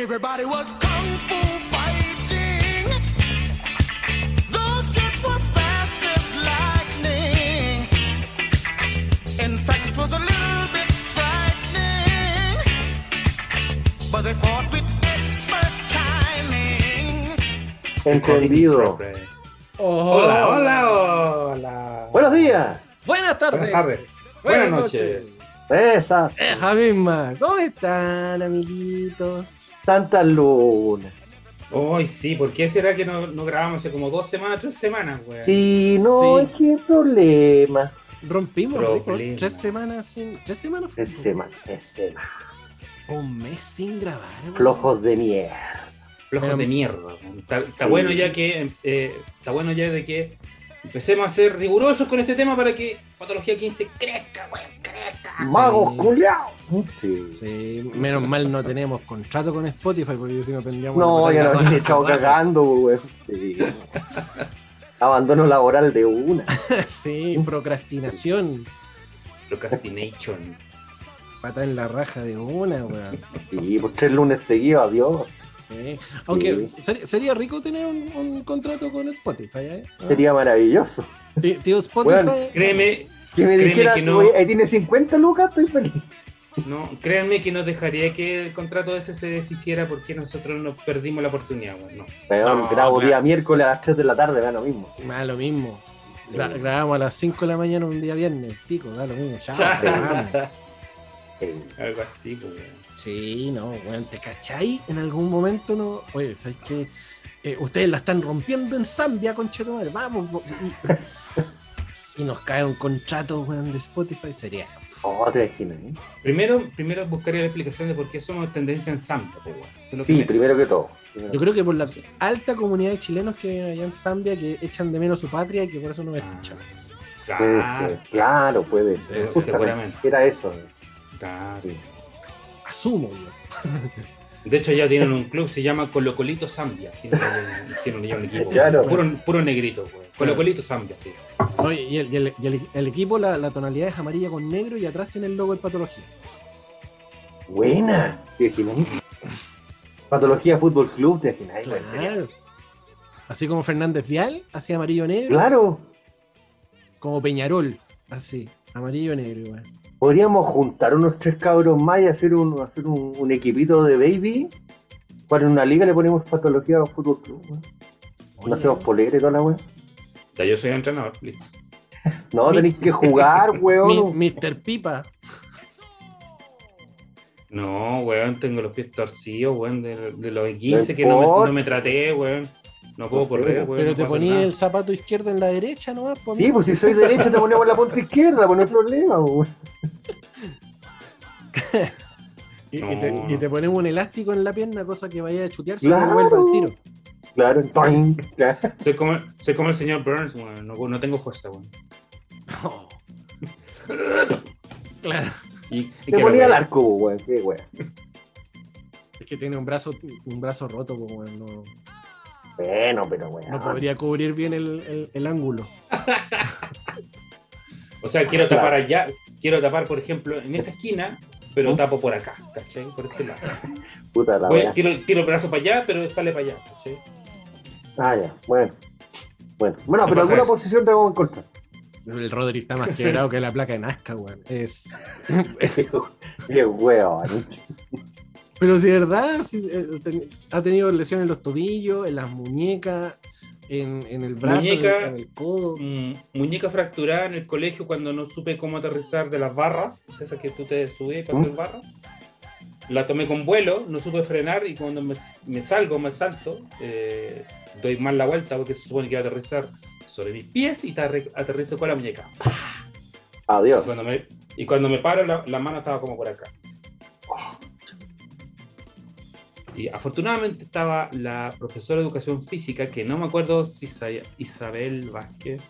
Everybody was kung fu fighting. Those kids were fast as lightning. In fact, it was a little bit frightening. But they fought with expert timing. Entendido. Hola, hola, hola. Buenos días. Buenas tardes. Buenas tardes. Buenas noches. Esas Esa misma. ¿Cómo están, amiguitos? Tantas lunas. Hoy sí, ¿por qué será que no, no grabamos hace como dos semanas, tres semanas, güey? Sí, no, Sí. es que problema. Rompimos Problema. Tres semanas sin. Tres semanas. fue? Es semana, es semana. Un mes sin grabar. güey. Flojos de mierda. Flojos Pero- de mierda. güey. Está, está Sí. bueno ya que eh, está bueno ya de que empecemos a ser rigurosos con este tema para que Patología 15 crezca, güey, crezca. Magos Sí. culiados. Sí. Sí, menos mal no tenemos contrato con Spotify porque yo si no tendríamos. No, ya han raja, echado cagando, güey. Sí. Abandono laboral de una. Sí, procrastinación. Procrastination. Pata en la raja de una, weón. Sí, por tres lunes seguidos, adiós. Sí. Aunque ser- sería rico tener un, un contrato con Spotify, ¿eh? Sería maravilloso. Tí- Tío Spotify. Bueno, Créeme, Que me dijera, que no. "Oye, ahí tiene 50 lucas, estoy feliz. no, créanme que no dejaría que el contrato ese se deshiciera porque nosotros nos perdimos la oportunidad, güey. No. Weón, No, grabo claro. día miércoles a las 3 de la tarde, da lo mismo. Da lo mismo. Gra- Sí. grabamos a las 5 de la mañana un día viernes. Pico, da lo mismo. Chao. Sí. Algo así, pues. Sí, no, weón, ¿te cachai? En algún momento no. Oye, ¿sabes qué? Eh, ustedes la están rompiendo en Zambia, conchetumadre. Vamos. Y, y nos cae un contrato, weón, de Spotify. Sería. Oh, te imaginas, ¿eh? Primero, primero buscaría la explicación de por qué somos tendencia en Zambia, pues, lo Sí, primero. primero que todo. Primero. Yo creo que por la alta comunidad de chilenos que hay allá en Zambia que echan de menos su patria y que por eso no me escuchan. Puede Claro, ser, claro, puede ser. Sí, Justamente, seguramente. Era eso. claro. Sí. Asumo yo. De hecho, ya tienen un club, se llama Colocolito Zambia. Tienen, un equipo. Claro. Puro, puro negrito, güey. Colocolito Zambia, tío. Oye, y el, y el- y el- el equipo, la, la tonalidad es amarilla con negro y atrás tiene el logo de patología. Buena. Patología Fútbol Club, ¿te imaginas? Claro. Así como Fernández Vial, así amarillo negro. Claro. Como Peñarol, así, amarillo negro igual. Podríamos juntar unos tres cabros más y hacer un, hacer un, un equipito de baby. Para una liga le ponemos patología Fútbol Club. ¿no? Hacemos polera y toda la weá. Ya yo soy entrenador, listo. No, tenéis que jugar, weón. Mr. Pipa. No, weón, tengo los pies torcidos, weón, de, de los 15 No que no me, no me traté, weón. No puedo No correr, weón. Pero no te nada. el zapato izquierdo en la derecha nomás. po, Sí, amigo. pues si soy derecho te ponemos la punta izquierda, pues no hay problema, weón. y, y No. te, y te ponemos un elástico en la pierna, cosa que vaya a chutearse y Claro. vuelva al tiro. Claro, claro. Soy como, soy como el señor Burns, weón. No, no tengo fuerza, weón. claro. Y, y Te ponía al vea. arco, weón. Qué weón. Es que tiene un brazo, un brazo roto, no, Bueno, pero weón. no podría cubrir bien el, el- el ángulo. O sea, quiero Claro. tapar allá, quiero tapar, por ejemplo, en esta esquina, pero ¿Mm? tapo por acá, ¿cachai? Por este lado. Puta la Voy- tiro, tiro el brazo para allá, pero sale para allá, ¿cachai? Ah, ya, bueno. Bueno, bueno ¿Qué pero alguna eso? posición te vamos a encontrar. El Rodri está más quebrado que la placa de Nazca, weón. Es... Qué weón. Pero si es verdad, sí, eh, ten- ha tenido lesiones en los tobillos, en las muñecas, en, en el brazo, en el- Muñeca. en el, codo. Mm, muñeca fracturada en el colegio cuando no supe cómo aterrizar de las barras, esas que tú te subías para ¿Mm? hacer barras. La tomé con vuelo, no supe frenar y cuando me, me salgo, me salto, eh, doy mal la vuelta porque se supone que iba a aterrizar sobre mis pies y aterri- aterrizo con la muñeca. Adiós. Cuando me- y cuando me paro, la, la mano estaba como por acá. Y afortunadamente estaba la profesora de educación física, que no me acuerdo si sa- Isabel Vázquez,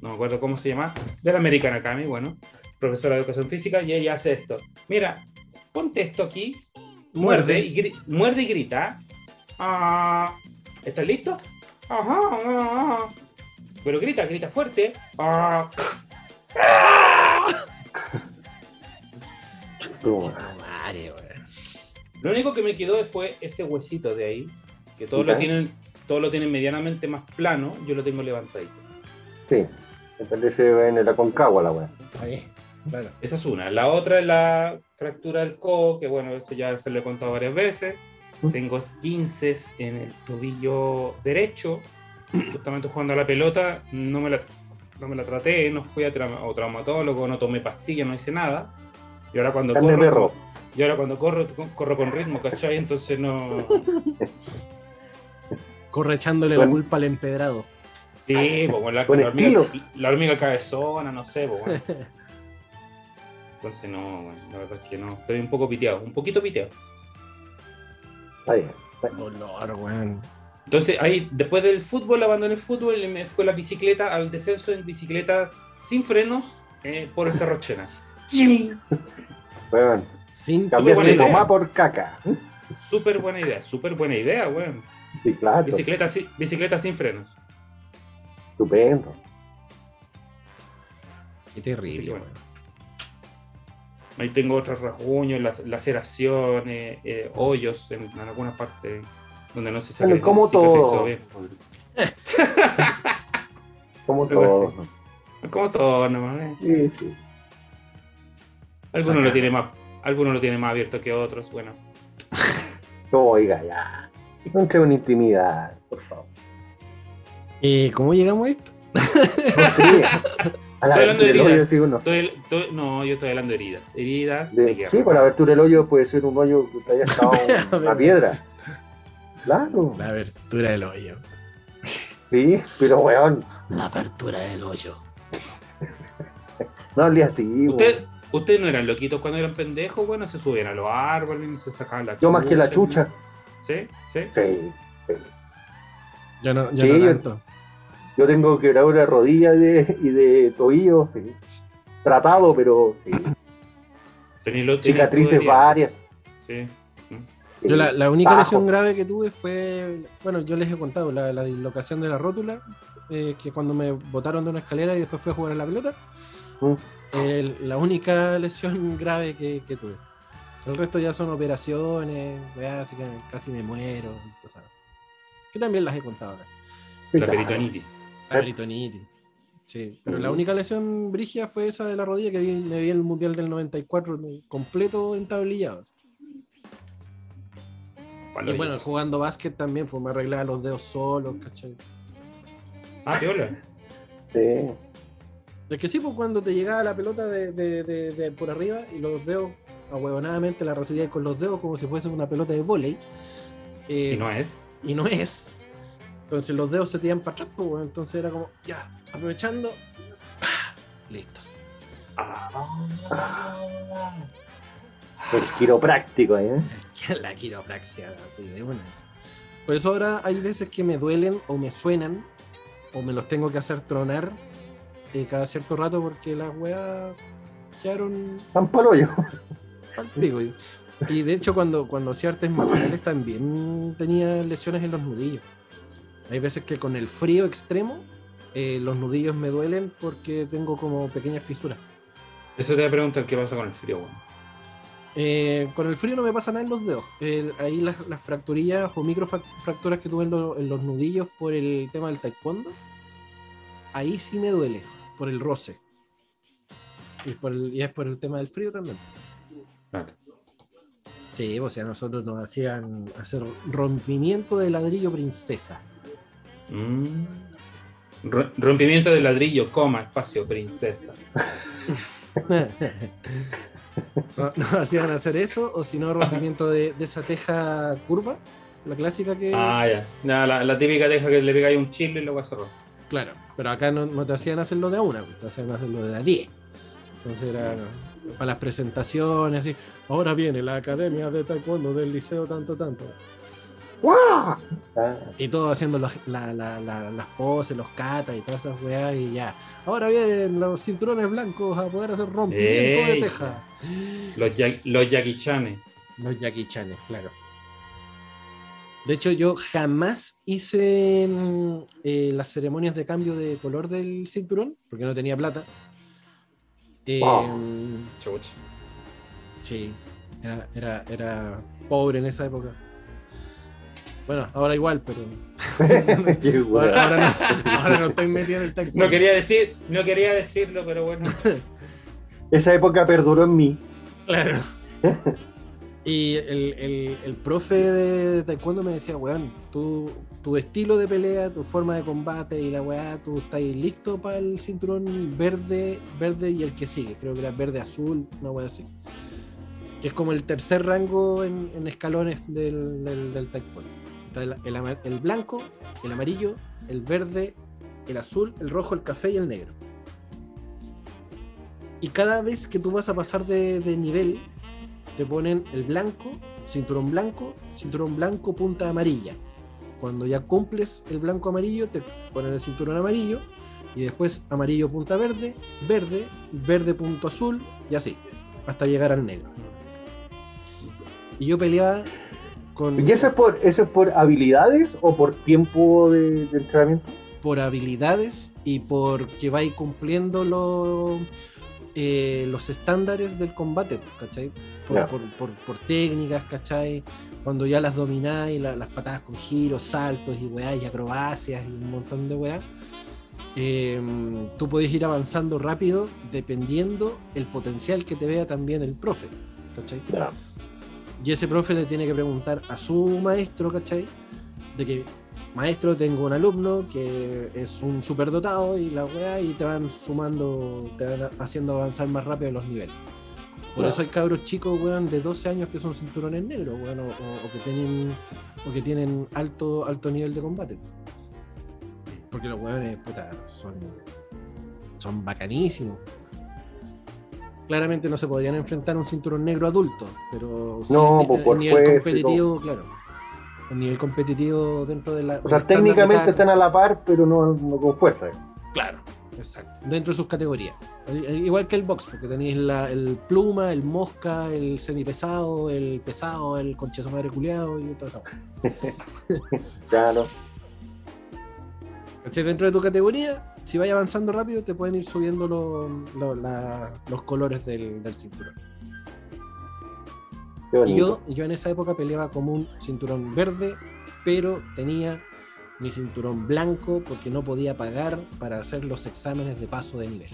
no me acuerdo cómo se llama, de la American Academy, bueno, profesora de educación física, y ella hace esto. Mira, ponte esto aquí, muerde y, gri- muerde y grita. Ah, ¿Estás listo? Ajá, ah. Pero grita, grita fuerte. Ah. Madre. Lo único que me quedó fue ese huesito de ahí, que todos lo tienen, todos lo tienen medianamente más plano, yo lo tengo levantadito. Sí. Me parece en la concagua la weá. Ahí, claro. Esa es una. La otra es la fractura del codo, que bueno, eso ya se lo he contado varias veces. Mm. Tengo esquinces en el tobillo derecho. Justamente jugando a la pelota, no me la, no me la traté, no fui a, trauma- a traumatólogo, no tomé pastillas, no hice nada. Y ahora cuando corro. Y ahora cuando corro, corro con ritmo, ¿cachai? Entonces no. Corre echándole la culpa al empedrado. Sí, pues, bueno, la, Con la hormiga, la hormiga cabezona, no sé, pues, bueno. Entonces no, bueno, la verdad es que no. Estoy un poco piteado, un poquito piteado. Está bien. Dolor, weón. Entonces ahí, después del fútbol, abandoné el fútbol y me fue la bicicleta al descenso en bicicletas sin frenos eh, por el Cerro Chena. Weón. Sin Cambiaste mamá por caca. Súper buena idea, súper buena idea, weón. Sí, claro. Bicicleta, sin- bicicleta sin frenos. Estupendo. Qué terrible, bueno. weón. Ahí tengo otros rasguños, las laceraciones, eh, hoyos en, en alguna parte donde no se sabe. Bueno, como todo. Como todo. Como todo, nomás. eh. Sí, sí. Algunos lo tiene más, algunos lo tienen más abierto que otros. Bueno, Oiga, ya. No entre una intimidad, por favor. Eh, ¿Cómo llegamos a esto? No sé. A la Estoy hablando de abertura del hoyo, heridas. sí, uno. estoy- estoy- no, yo estoy hablando de heridas. Heridas De- de guerra. sí, con la abertura del hoyo puede ser un hoyo que te haya estado una piedra. Claro. La abertura del hoyo. Sí, pero weón, La apertura del hoyo. no hablé así. weón. ¿Usted, ¿Ustedes no eran loquitos cuando eran pendejos? Bueno, se subían a los árboles y se sacaban la Yo más que la chucha. ¿Sí? ¿Sí? Sí. Yo no, yo Sí, no yo- tanto. Yo tengo quebradura de rodilla y de, y de tobillo. sí. Tratado, pero sí. Tenía lo- tenía Cicatrices varias. Sí. sí. Yo la, la única Bajo. lesión grave que tuve fue, bueno, yo les he contado, la, la dislocación de la rótula, eh, que cuando me botaron de una escalera y después fui a jugar a la pelota, Mm. Eh, la única lesión grave que, que tuve. El resto ya son operaciones, así que casi me muero, cosas. Que también las he contado La peritonitis. La peritonitis. Sí, pero la única lesión brigia fue esa de la rodilla que vi, me vi en el Mundial del 94 completo entablillado. Y bueno, jugando básquet también, pues me arreglaba los dedos solos, ¿cachai? Ah, piola. Sí. Es que sí, pues cuando te llegaba la pelota de, de- de- de por arriba y los dedos, ahuevonadamente la recibías con los dedos como si fuese una pelota de vóley. eh, Y no es. y no es. Entonces los dedos se te iban para atrás, pues, entonces era como, ya, aprovechando. ¡ah! Listo. El quiropráctico, ¿eh? La quiropraxia, así de una vez. Por eso ahora hay veces que me duelen o me suenan o me los tengo que hacer tronar eh, cada cierto rato porque las weas quedaron Tan palo yo. al pico. Y, y de hecho cuando, cuando hacía artes marciales también tenía lesiones en los nudillos. Hay veces que con el frío extremo eh, los nudillos me duelen porque tengo como pequeñas fisuras. Eso te voy a preguntar qué pasa con el frío, bueno. Eh, con el frío no me pasa nada en los dedos. El- ahí las, las fracturillas o microfracturas que tuve en, lo- en los nudillos por el tema del taekwondo, ahí sí me duele, por el roce. Y, por el- y es por el tema del frío también. Claro. Sí, o sea, nosotros nos hacían hacer rompimiento de ladrillo princesa. Mm. Ro- Rompimiento de ladrillo, coma, espacio, princesa. No- Nos hacían hacer eso, o si no, rompimiento de, de esa teja curva, la clásica que. Ah, ya. Ya, la, la típica teja que le pegáis un chile y vas a cerrar. Claro, pero acá no, no te hacían hacerlo de a una, te hacían hacerlo de a 10. Entonces era para las presentaciones, así. Ahora viene la academia de taekwondo del liceo tanto, tanto. Ah, Y todos haciendo los- la- la- la- las poses, los katas y todas esas weas y ya. Ahora vienen los cinturones blancos a poder hacer rompimiento de Ey. teja. Los, ya- los Jackie Chanes. Los Jackie Chanes, claro. De hecho, yo jamás hice mm, eh, las ceremonias de cambio de color del cinturón, porque no tenía plata. Eh, Wow. Chuch. Sí. Era, era, era pobre en esa época. Bueno, ahora igual, pero ahora, ahora no, ahora no estoy metido en el taekwondo. No quería decir, no quería decirlo, pero bueno. Esa época perduró en mí. Claro. Y el, el- el profe de taekwondo me decía, weón, tú, tu estilo de pelea, tu forma de combate y la weá, tú estás listo para el cinturón verde, verde y el que sigue. Creo que era verde azul, una weá así. Que es como el tercer rango en, escalones del, del, taekwondo. Está el, el blanco, el amarillo, el verde, el azul, el rojo, el café y el negro. Y cada vez que tú vas a pasar de nivel, te ponen el blanco, cinturón blanco, cinturón blanco, punta amarilla. Cuando ya cumples el blanco amarillo, te ponen el cinturón amarillo. Y después amarillo punta verde, verde, verde punto azul, y así, hasta llegar al negro. Y yo peleaba con, ¿Y eso es por, eso es por habilidades o por tiempo de, de entrenamiento? por habilidades y porque vais cumpliendo los eh, los estándares del combate, ¿cachai? Por, Ya. por- por- por técnicas, ¿cachai? Cuando ya las domináis, la- las patadas con giros, saltos y weá, y acrobacias y un montón de weá, eh, tú podés ir avanzando rápido dependiendo el potencial que te vea también el profe, ¿cachai? Y ese profe le tiene que preguntar a su maestro, ¿cachai? De que, maestro, tengo un alumno que es un superdotado y la weá, y te van sumando, te van haciendo avanzar más rápido los niveles. Por eso hay cabros chicos, weón, de 12 años que son cinturones negros, weón, o, o- o que tienen, o que tienen alto, alto nivel de combate. Porque los weones, puta, son, son bacanísimos. Claramente no se podrían enfrentar a un cinturón negro adulto, pero sí No, el- el por nivel fuerza competitivo, claro. El nivel competitivo dentro de la. O sea, técnicamente están a la par, pero no, no con fuerza. Claro, exacto. Dentro de sus categorías. I- Igual que el box, porque tenéis la- el pluma, el mosca, el semipesado, el pesado, el conchazo madre culiado y todo eso. ¿Cachai? Dentro de tu categoría, si vais avanzando rápido, te pueden ir subiendo lo- lo- la- los colores del, del cinturón. Yo, yo en esa época peleaba como un cinturón verde, pero tenía mi cinturón blanco porque no podía pagar para hacer los exámenes de paso de nivel.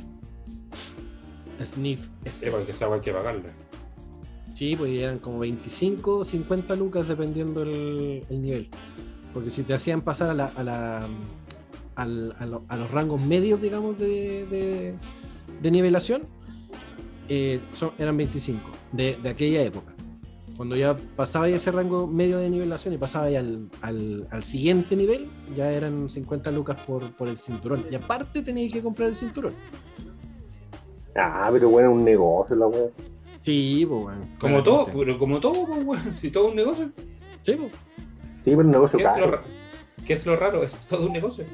Sniff Sí, ese. porque esa hay que pagarla. Sí, pues eran como 25 o 50 lucas dependiendo el, el nivel. Porque si te hacían pasar a, la, a, la- al- a lo- a los rangos medios, digamos, de, de- de nivelación, eh, son, eran 25 de, de aquella época. Cuando ya pasaba ese rango medio de nivelación y pasaba ya al, al- al siguiente nivel, ya eran 50 lucas por, por el cinturón. Y aparte tenías que comprar el cinturón. Ah, pero bueno, un negocio la wea. Sí, pues bueno. Como todo, pero como todo, pues, weón. Si todo es un negocio. Sí, pues. Sí, pero un negocio ¿Qué es, lo, caro. ¿Qué es lo raro? Es todo un negocio.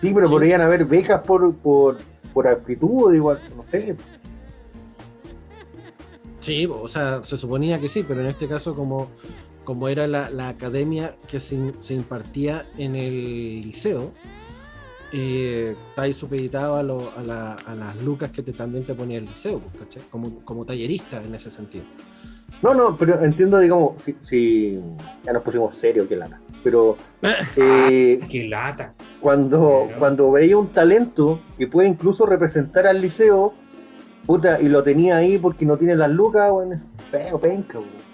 Sí, pero Sí. podrían haber becas por, por, por aptitud, igual, no sé. Sí, o sea, se suponía que sí, pero en este caso como, como era la, la academia que se, in- se impartía en el liceo, eh, está ahí supeditado a, lo- a, la- a las lucas que te, también te ponía el liceo, ¿cachai? Como, como tallerista en ese sentido. No, no, pero entiendo, digamos, si, si ya nos pusimos serios, que lata. Pero eh, ¡Qué lata! cuando, Pero- cuando veía un talento que puede incluso representar al liceo, puta, y lo tenía ahí porque no tiene las lucas, bueno, feo, penca, weón.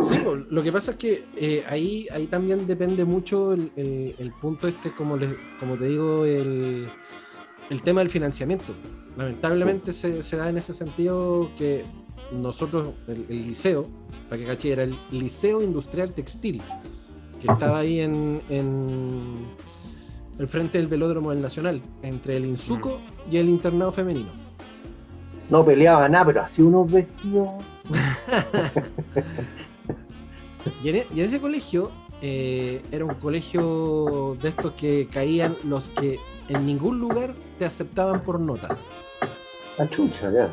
Sí, lo que pasa es que eh, ahí, ahí también depende mucho el, el- el punto este, como, les- como te digo, el, el tema del financiamiento. Lamentablemente se, se da en ese sentido que nosotros, el, el liceo, para que caché, era el Liceo Industrial Textil, que estaba ahí en, en el frente del velódromo del Nacional, entre el Insuco y el internado femenino. No peleaba nada, pero hacía unos vestidos. Y en, e- y en ese colegio eh, era un colegio de estos que caían los que en ningún lugar te aceptaban por notas. La chucha, ya.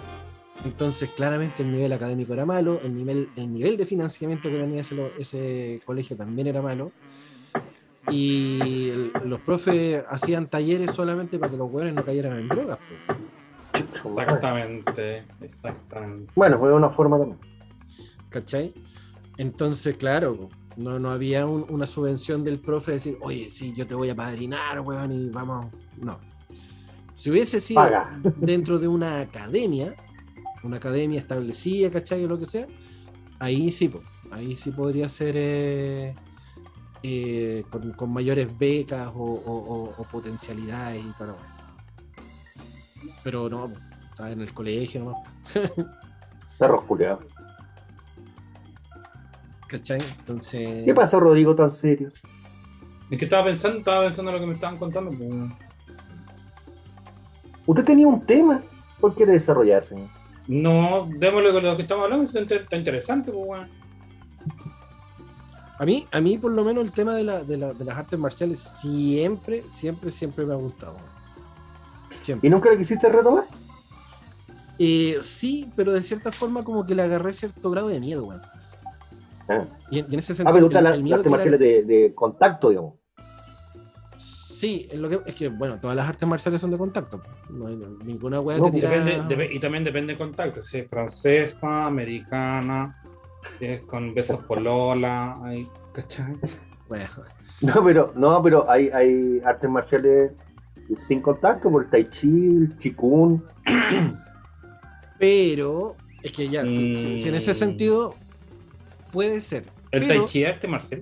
Entonces, claramente el nivel académico era malo, el nivel, el nivel de financiamiento que tenía ese colegio también era malo. Y el- los profes hacían talleres solamente para que los hueones no cayeran en drogas. Exactamente, exactamente. Bueno, fue una forma también. ¿Cachai? Entonces, claro, no, no había un- una subvención del profe de decir, oye, sí, yo te voy a padrinar, weón, y vamos. No. Si hubiese sido Paga. dentro de una academia, una academia establecida, ¿cachai? O lo que sea, ahí sí, po, ahí sí podría ser eh, eh, con, con mayores becas o, o- o- o potencialidades y todo. Pero no, estaba en el colegio nomás, Perros culiados. ¿cachai? Entonces. ¿Qué pasó, Rodrigo, tan serio? Es que estaba pensando, estaba pensando en lo que me estaban contando. pues, Usted tenía un tema. ¿Cuál quiere desarrollar, señor? No, démosle con lo que estamos hablando, está, inter- está interesante, pues, weón. A mí, a mí por lo menos el tema de, la- de la- de las artes marciales siempre, siempre, siempre me ha gustado. Siempre. ¿Y nunca le quisiste retomar? Eh, sí, pero de cierta forma como que le agarré cierto grado de miedo, weón. Ah, Y, en y en ese ah sentido, pero gustan el- las artes marciales de, de contacto, digamos. Sí, es, lo que, es que, bueno, todas las artes marciales son de contacto. No hay ninguna weá No, te pues tira... Depende, debe- y también depende del contacto, si es francesa, americana, es con besos polola, ahí, ¿cachai? Bueno, No, pero, no, pero hay, hay artes marciales sin contacto, por el tai chi, el chikun. pero es que ya, si, si- si en ese Mm. sentido puede ser. El pero tai chi es arte marcial.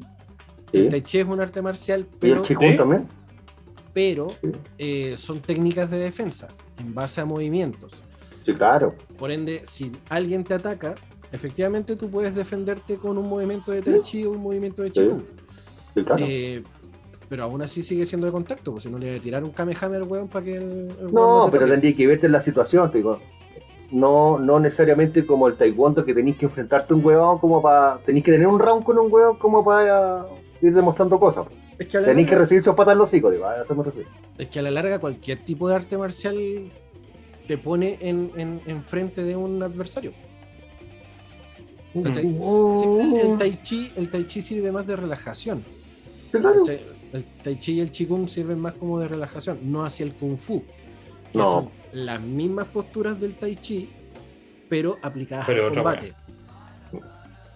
El ¿sí? tai chi es un arte marcial, Y pero el chikun ¿Sí? también. pero Sí. eh, son técnicas de defensa en base a movimientos. Sí, claro. Por ende, si alguien te ataca, efectivamente tú puedes defenderte con un movimiento de Tai Chi o un movimiento de. Qigong. Sí, claro. Eh, pero aún así sigue siendo de contacto, pues si no le voy a tirar un Kamehameha al weón para que el, el weón no, pero tendría que verte en la situación, te digo. No, no necesariamente como el taekwondo que tenéis que enfrentarte a un huevón como para. Tenéis que tener un round con un huevón como para ir demostrando cosas. Es que, Tenéis que larga, recibir sus patas en los hocico, digo, refiero. es que a la larga cualquier tipo de arte marcial te pone en, en, en frente de un adversario. El, tai chi, el Tai Chi sirve más de relajación. El Tai Chi y el Qigong sirven más como de relajación, no hacia el Kung Fu. que No. son las mismas posturas del Tai Chi, pero aplicadas Pero al combate.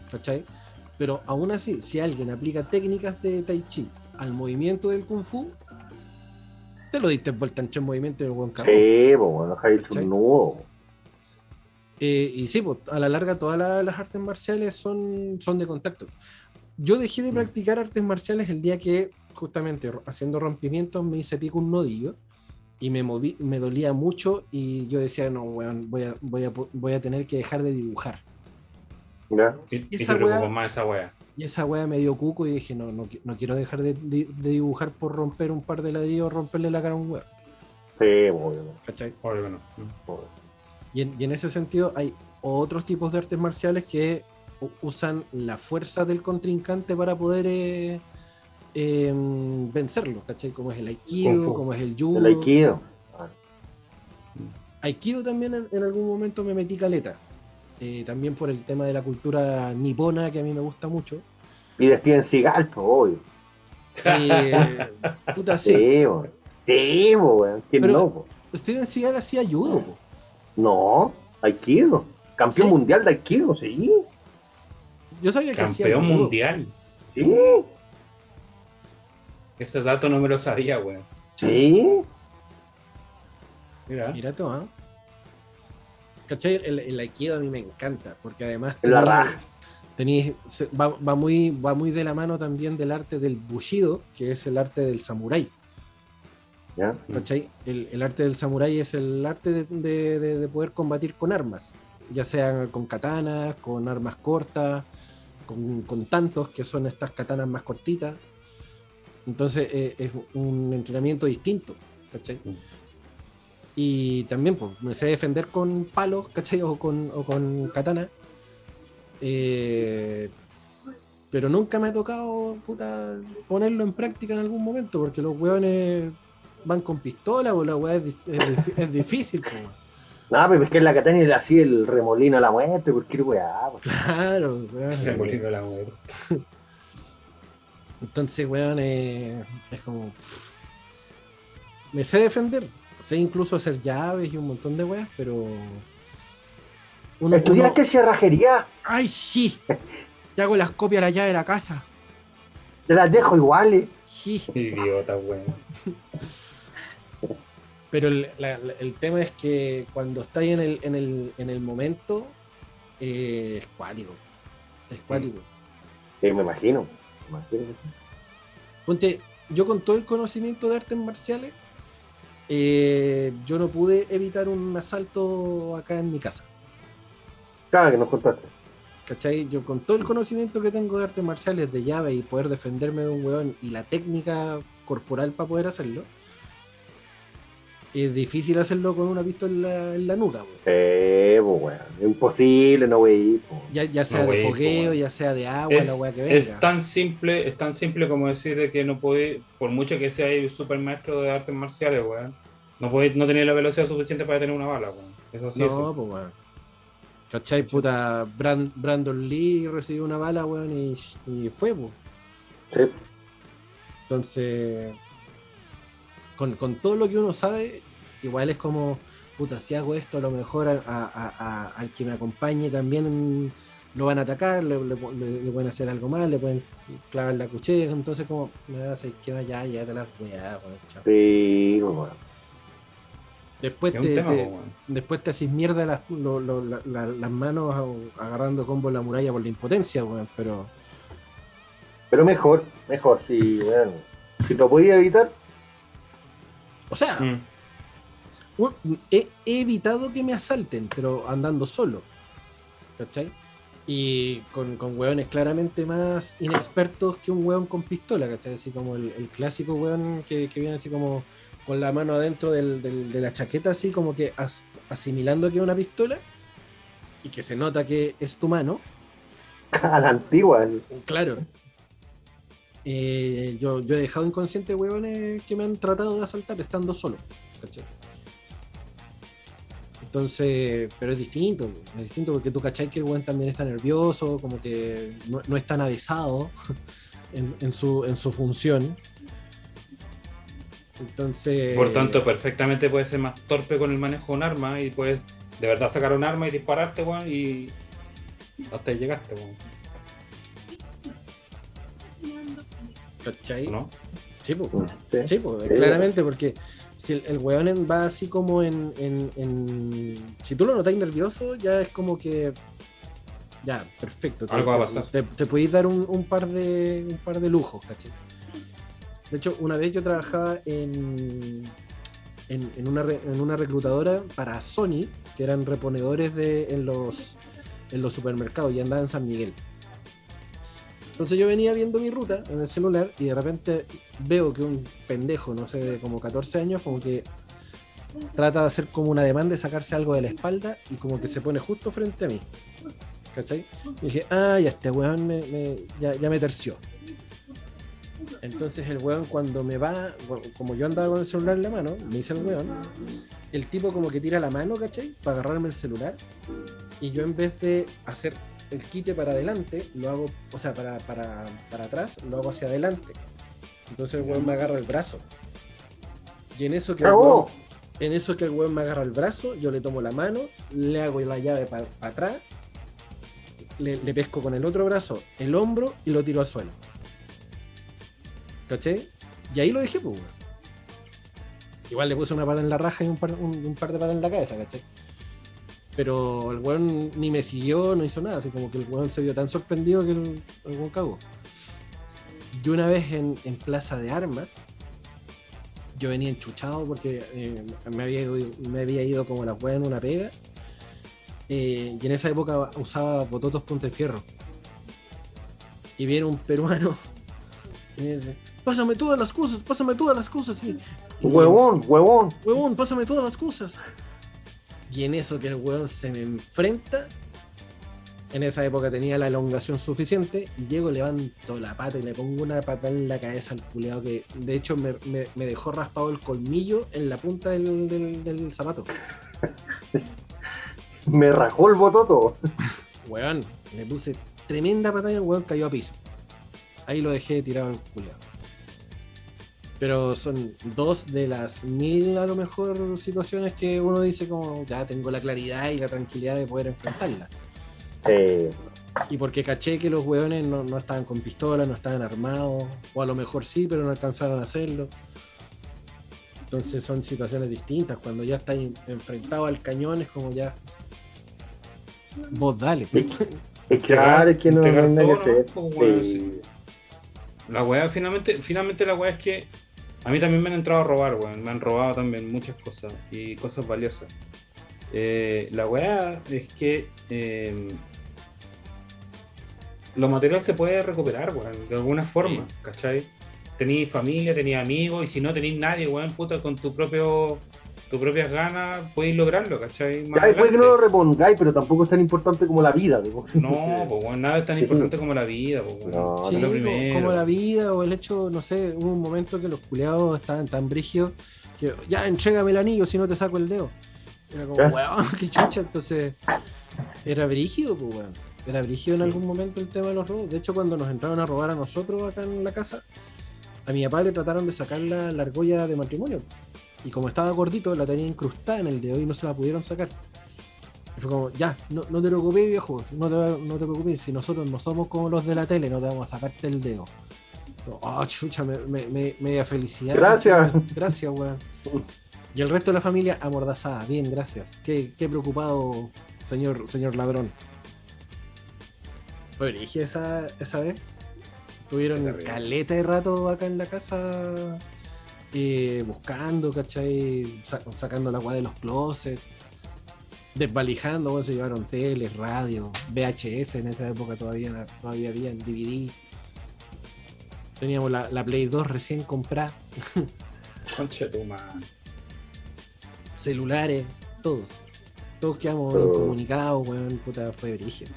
¿Cachai? Pero aún así, si alguien aplica técnicas de Tai Chi al movimiento del Kung Fu, te lo diste vuelta en tres movimientos y el buen. Sí, pues bueno, un nudo. Eh, y sí, pues, a la larga todas la- las artes marciales son, son de contacto. Yo dejé de Mm. practicar artes marciales el día que, justamente haciendo rompimientos, me hice pico un nodillo y me moví, me dolía mucho y yo decía, no, weón, voy a, voy a, voy a tener que dejar de dibujar. ¿ya? Y, y Esa weá- más esa wea. Y esa weá me dio cuco y dije, no, no, no quiero dejar de, de- de dibujar por romper un par de ladrillos o romperle la cara a un weón. Sí, bueno. ¿Cachai? Obvio no. pues. Y en, y en ese sentido hay otros tipos de artes marciales que usan la fuerza del contrincante para poder eh, em, vencerlo, ¿cachai? Como es el aikido, como es el judo. El aikido. Ah, Aikido también en, en algún momento me metí caleta. Eh, también por el tema de la cultura nipona que a mí me gusta mucho. Y de Steven Seagal, pues, obvio. Eh, puta, sí. Sí, pues. Sí, weón. Steven Seagal hacía judo, po. No, Aikido. Campeón Sí. mundial de Aikido, sí. Yo sabía que Campeón mundial. Sí, Ese dato no me lo sabía, weón. sí. Mira. Mira tú, ¿ah? ¿Cachai? El, el aikido a mí me encanta, porque además la tenés- raja. tenés- va, va muy, va muy de la mano también del arte del bushido, que es el arte del samurái. ¿Ya? ¿cachai? El, el arte del samurái es el arte de, de- de- de poder combatir con armas, ya sean con katanas, con armas cortas, con, con tantos, que son estas katanas más cortitas. Entonces eh, es un entrenamiento distinto, ¿cachai? Mm. Y también pues, me sé defender con palos, ¿cachai? O con, o con katana. Eh, pero nunca me ha tocado puta, ponerlo en práctica en algún momento, porque los hueones van con pistola o la weá es, dif- es dif- es difícil. po. No, pero es que en la Catania era así el remolino a la muerte, porque weá, pues. Claro, weón. Remolino de la muerte. Entonces, weón, eh, es como. pff, me sé defender, sé incluso hacer llaves y un montón de weas, pero. uno- ¿Estudiaste uno- cerrajería? ¡Ay, sí! Te hago las copias a la llave de la casa. Te las dejo iguales. Sí. Idiota, weón. Pero el, la- la- el tema es que cuando estáis en el, en el, en el momento, eh, es cuático. Es cuático. Sí, me imagino. Me imagino. Ponte, yo con todo el conocimiento de artes marciales, eh, yo no pude evitar un asalto acá en mi casa. Cada que nos contaste. ¿Cachai? Yo con todo el conocimiento que tengo de artes marciales, de llave y poder defenderme de un weón y la técnica corporal para poder hacerlo, es difícil hacerlo con una pistola en la, en la nuca, weón. Eh, pues, weón. Es imposible, no, wey. pues. Ya, ya sea No, de fogueo, ya sea de agua, Es, la weá que venga. es tan simple, es tan simple como decir de que no puede, por mucho que sea un super maestro de artes marciales, weón, no puede, no tener la velocidad suficiente para detener una bala, weón. Eso sí es no, pues weón. ¿Cachai? Puta, Bran- Brandon Lee recibió una bala, weón, y, y fue, pues. Sí. Entonces, con, con todo lo que uno sabe, igual es como, puta, si hago esto, a lo mejor a- a- a- al que me acompañe también lo van a atacar, le, le- le- le pueden hacer algo mal, le pueden clavar la cuchilla, entonces como, me vas a que vaya, ya te la weá, weón, chao. Sí, pues, weón. Después te, tema, te- po, weón. después te haces mierda las, lo- lo- la- la- las manos agarrando combo en la muralla por la impotencia, weón, pero... Pero mejor, mejor, sí, weón. Si lo podía evitar, O sea, Mm. un- he, he evitado que me asalten, pero andando solo. ¿Cachai? Y con, con hueones claramente más inexpertos que un hueón con pistola, ¿cachai? Así como el, el clásico hueón que, que viene así como con la mano adentro del- del- de la chaqueta, así como que as- asimilando que es una pistola y que se nota que es tu mano. a la antigua. Claro. Eh, yo, yo he dejado inconsciente hueones que me han tratado de asaltar estando solo. ¿cachai? Entonces, pero es distinto, es distinto porque tú cachai que el weón también está nervioso, como que no, no es tan avisado en, su, en su función. Entonces. Por tanto, perfectamente puedes ser más torpe con el manejo de un arma y puedes de verdad sacar un arma y dispararte, weón, y hasta ahí llegaste, weón. ¿Cachai? ¿No? Sí, pues. Sí. Sí, pues, Sí. claramente, porque si el, el weón va así como en, en- en- Si tú lo notas nervioso, ya es como que. Ya, perfecto. Te, Algo va a pasar. Te, te podéis dar un, un par de, un par de lujos, ¿cachai? De hecho, una vez yo trabajaba en, en, en una, re- en una reclutadora para Sony, que eran reponedores de, en, los, en los supermercados y andaba en San Miguel. Entonces yo venía viendo mi ruta en el celular y de repente veo que un pendejo, no sé, de como 14 años, como que trata de hacer como una demanda de sacarse algo de la espalda y como que se pone justo frente a mí. ¿Cachai? Y dije, ah, ya este weón me, me- ya, me terció. Entonces el weón cuando me va, como yo andaba con el celular en la mano, me dice el weón, el tipo como que tira la mano, ¿cachai? Para agarrarme el celular. Y yo en vez de hacer el quite para adelante, lo hago, o sea, para, para, para atrás, lo hago hacia adelante. Entonces el weón me agarra el brazo. Y en eso que el weón- en eso que el weón me agarra el brazo, yo le tomo la mano, le hago la llave para atrás, le, le pesco con el otro brazo el hombro y lo tiro al suelo. ¿Caché? Y ahí lo dejé, pues, weón. Igual le puse una pata en la raja y un par, un, un par de patas en la cabeza, ¿cachai? Pero el weón ni me siguió, no hizo nada, así como que el weón se vio tan sorprendido que el, el weón cagó. Y una vez en, en Plaza de Armas, yo venía enchuchado porque eh, me, había ido, me había ido como la weá en una pega. eh, y en esa época usaba bototos Pontefierro. Y viene un peruano y me dice, pásame todas las cosas, pásame todas las cosas. Y, y- Huevón, huevón. huevón, pásame todas las cosas. Y en eso que el huevón se me enfrenta, en esa época tenía la elongación suficiente, llego, levanto la pata y le pongo una pata en la cabeza al culeado que de hecho me, me- me dejó raspado el colmillo en la punta del, del- del zapato. Me rajó el bototo. Weón, le puse tremenda patada y el weón cayó a piso. Ahí lo dejé tirado el culeado. Pero son dos de las mil, a lo mejor, situaciones que uno dice como, ya tengo la claridad y la tranquilidad de poder enfrentarla. Eh, Y porque caché que los hueones no, no estaban con pistola, no estaban armados, o a lo mejor sí, pero no alcanzaron a hacerlo. Entonces son situaciones distintas. Cuando ya estás enfrentado al cañón es como ya... Vos dale. es es claro, es que no, no que todo, hacer. ¿no? Pues, Sí. sí. La weá, finalmente, finalmente la weá es que a mí también me han entrado a robar, weón. Me han robado también muchas cosas y cosas valiosas. Eh, la weá es que eh, lo material se puede recuperar, weón, de alguna forma, ¿cachai? Tenís familia, tenís amigos, y si no tenís nadie, weón, puta, con tu propio tus propias ganas, podéis lograrlo, ¿cachai? Más Ya después que no lo repongáis, pero tampoco es tan importante como la vida. digo. No, pues nada es tan importante como la vida, pues. No, Sí, es lo como- primero. como la vida o el hecho, no sé, hubo un momento que los culeados estaban tan brígidos que ya entrégame el anillo si no te saco el dedo. Era como, weón, qué chucha, entonces era brígido, pues weón. Era brígido en algún momento el tema de los robos. De hecho, cuando nos entraron a robar a nosotros acá en la casa, a mi papá le trataron de sacar la, la argolla de matrimonio. Y como estaba gordito, la tenía incrustada en el dedo y no se la pudieron sacar. Y fue como, ya, no, no te preocupes, viejo, no te, no te preocupes, si nosotros no somos como los de la tele, no te vamos a sacarte el dedo. Oh, chucha, me, me, me- media felicidad. Gracias. Gracias, weón. Y el resto de la familia amordazada. Bien, gracias. Qué, qué preocupado, señor, señor ladrón. Fue esa, esa vez. Tuvieron caleta de rato acá en la casa eh, buscando, ¿cachai? Sa- sacando la agua de los closets. Desvalijando, bueno, se llevaron teles, radio, VHS, en esa época todavía, todavía había en DVD. Teníamos la, la Play 2 recién comprada, Concha de tu celulares, todos. Todos quedamos incomunicados, weón, puta, fue brígido.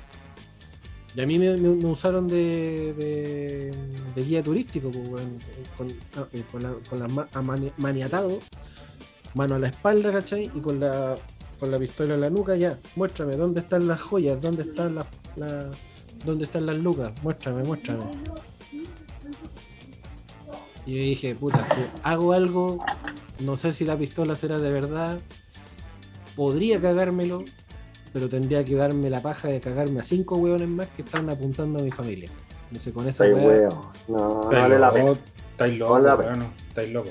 Y a mí me, usaron de, guía turístico, pues, con, eh, con, la, maniatado, mano a la espalda, ¿cachai? Y con la, con la pistola en la nuca, ya, muéstrame, ¿dónde están las joyas? ¿Dónde están las, la- ¿dónde están las lucas? Muéstrame, muéstrame. Y yo dije, puta, si hago algo, no sé si la pistola será de verdad, podría cagármelo, pero tendría que darme la paja de cagarme a cinco hueones más que están apuntando a mi familia. No sé, con esa hueá- huevo. No, no vale la pena. Estáis loco, Vale weón, estáis loco.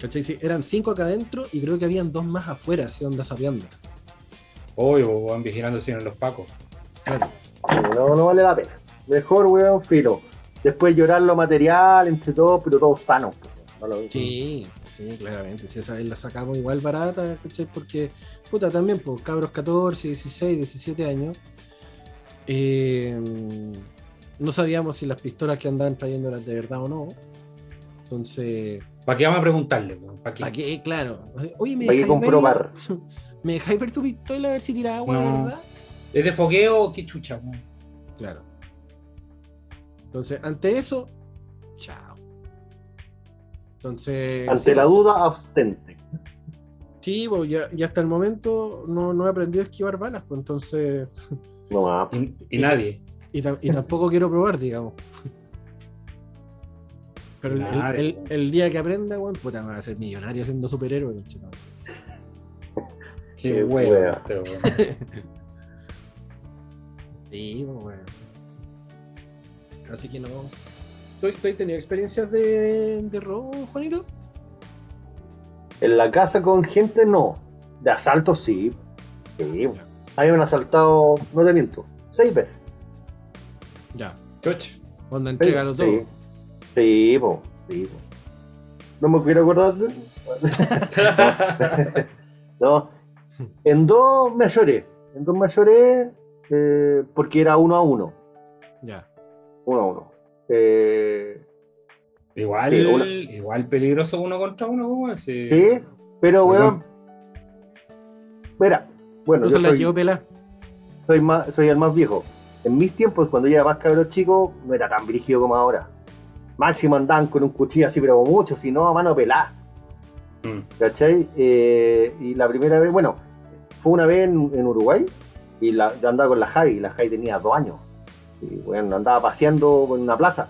¿cachai? Sí, eran cinco acá adentro y creo que habían dos más afuera, así onda sapeando. Hoy van vigilando si en los pacos. Claro. No, no vale la pena. Mejor, weón, filo. Después llorar lo material, entre todos, pero todos sanos. No lo- Sí, sí, claramente. Si esa vez la sacamos igual barata, ¿cachai? Porque, puta, también, pues, cabros 14, 16, 17 años. eh, no sabíamos si las pistolas que andaban trayendo eran de verdad o no. Entonces, ¿Para qué vamos a preguntarle? ¿Para qué? ¿para qué? Claro. Oye, ¿me dejáis comprobar. ¿Me dejáis ver tu pistola a ver si tira agua, No. verdad? ¿Es de fogueo o qué chucha? Claro. Entonces, ante eso, chao. Entonces. Ante sí, la duda, abstente. Sí, pues ya, ya hasta el momento no, no he aprendido a esquivar balas, pues entonces. No. Y, y nadie. Y, tam- y tampoco quiero probar, digamos. Pero el, el- Nadie, el- weón. el día que aprenda, weón, puta, me va a ser millonario siendo superhéroe, conchetumare. Qué este, weón. Sí, pues, weón. Así que no. ¿Tú, tú has tenido experiencias de, de robo, Juanito? En la casa con gente, no. De asalto, sí. Sí. Ahí me han asaltado, no te miento, seis veces. Ya. Chucha. Onda, entrégalo todo. Sí, sí, po, sí, po. No me quiero acordar. de- no. En dos me lloré. En dos me lloré eh, porque era uno a uno. Ya. Uno a uno. Eh, Igual, Sí, una- igual peligroso uno contra uno, ese. sí, pero weón. Mira, bueno, yo la soy, soy, más, soy el más viejo. En mis tiempos, cuando yo era más cabrón chico, no era tan brígido como ahora. Máximo andaban con un cuchillo así, pero mucho, si no, a mano pelada. Mm. ¿Cachai? Eh, y la primera vez, bueno, fue una vez en, en Uruguay y la, yo andaba con la Javi, y la Javi tenía dos años. Y bueno, andaba paseando por una plaza.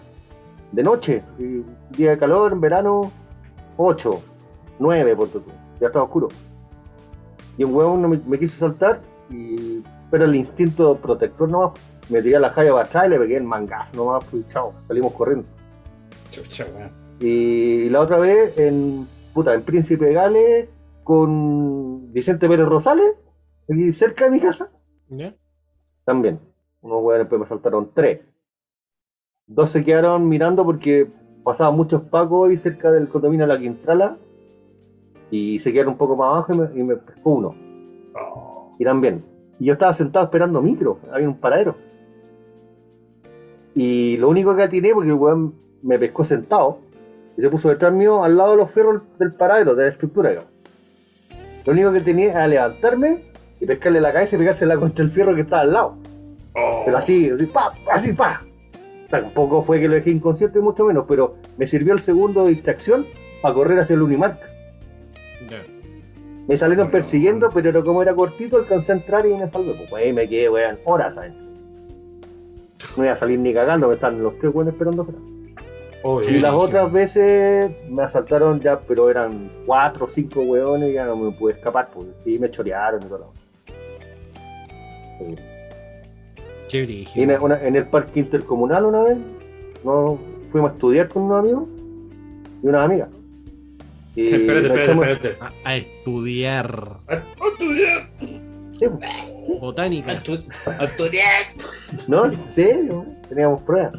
de noche, y día de calor, en verano, 8, 9, por tú. Ya estaba oscuro. Y un huevón me, me quiso saltar, y, pero el instinto protector nomás, me tiré a la jaya para atrás y le pegué el mangazo nomás, pues chao, salimos corriendo. Chucha. Y la otra vez en, puta, en Príncipe de Gales con Vicente Pérez Rosales, aquí cerca de mi casa, ¿Ya? también. Unos hueones después me saltaron tres. Dos se quedaron mirando porque pasaban muchos pacos ahí cerca del condominio de la Quintrala y se quedaron un poco más abajo y me, y me pescó uno. Oh, Y también. Y yo estaba sentado esperando micro, había un paradero. Y lo único que atiné, porque el weón me pescó sentado, y se puso detrás mío al lado de los ferros del paradero, de la estructura, digamos. Lo único que tenía era levantarme y pescarle la cabeza y pegársela contra el fierro que estaba al lado. Oh. Pero así, así, pa, así, pa. Tampoco fue que lo dejé inconsciente, mucho menos, pero me sirvió el segundo de distracción para correr hacia el Unimark. Me salieron Bueno. persiguiendo, pero como era cortito, alcancé a entrar y me salvé. Pues ahí me quedé, weón, horas adentro. No iba a salir ni cagando, me están los tres weones esperando afuera. Oh, Y las otras veces me asaltaron ya, pero eran cuatro o cinco weones y ya no me pude escapar, pues sí, me chorearon y todo. Sí. Qué en, una- en el parque intercomunal una vez, no, fuimos a estudiar con unos amigos y unas amigas. Y Espérate, nos espérate, echamos- espérate. A, a estudiar A a estudiar, Sí, pues. Botánica. a estu- a estudiar. No, en serio, teníamos pruebas.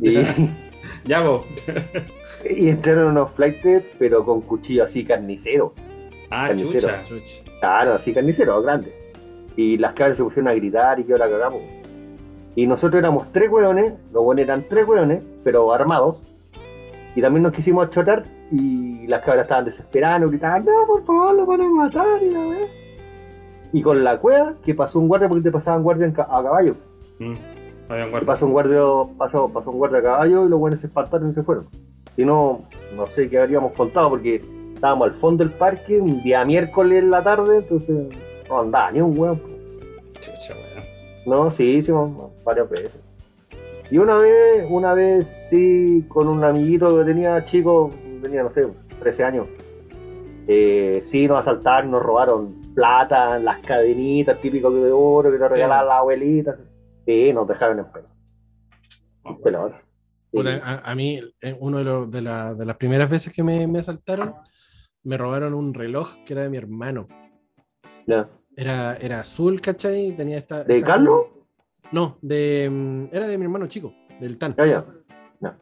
Y, Ya vos. y entraron unos flights, pero con cuchillo así carnicero. Ah, Carnicero. chucha. Claro, así carnicero, grande. Y las cabras se pusieron a gritar y que ahora cagamos. Y nosotros éramos tres hueones, los buenos eran tres hueones, pero armados. Y también nos quisimos achotar y las cabras estaban desesperadas, gritaban, no, por favor, lo van a matar y la wea". Y con la cueva, que pasó un guardia, porque te pasaban guardia ca- a caballo. Mm. Guardado. pasó un guardia, pasó, pasó un guardia a caballo y los buenos se espantaron y se fueron. Si no, no sé qué habríamos contado porque estábamos al fondo del parque, un día miércoles en la tarde, entonces no andaba ni un. Chucha, weón. No, sí, hicimos varias veces. Y una vez, una vez sí, con un amiguito que tenía chico, tenía, no sé, 13 años. Eh, sí, nos asaltaron, nos robaron plata, las cadenitas típicas de oro que nos regalaban las abuelitas. Sí, nos dejaron en pelo. En pelo. Sí. A, a mí, eh, uno de, de, la- de las primeras veces que me, me asaltaron, me robaron un reloj que era de mi hermano. Era, era azul, ¿cachai? Tenía esta. ¿De esta- Carlos? No, de, mm, era de mi hermano chico, del TAN. Ya, ya.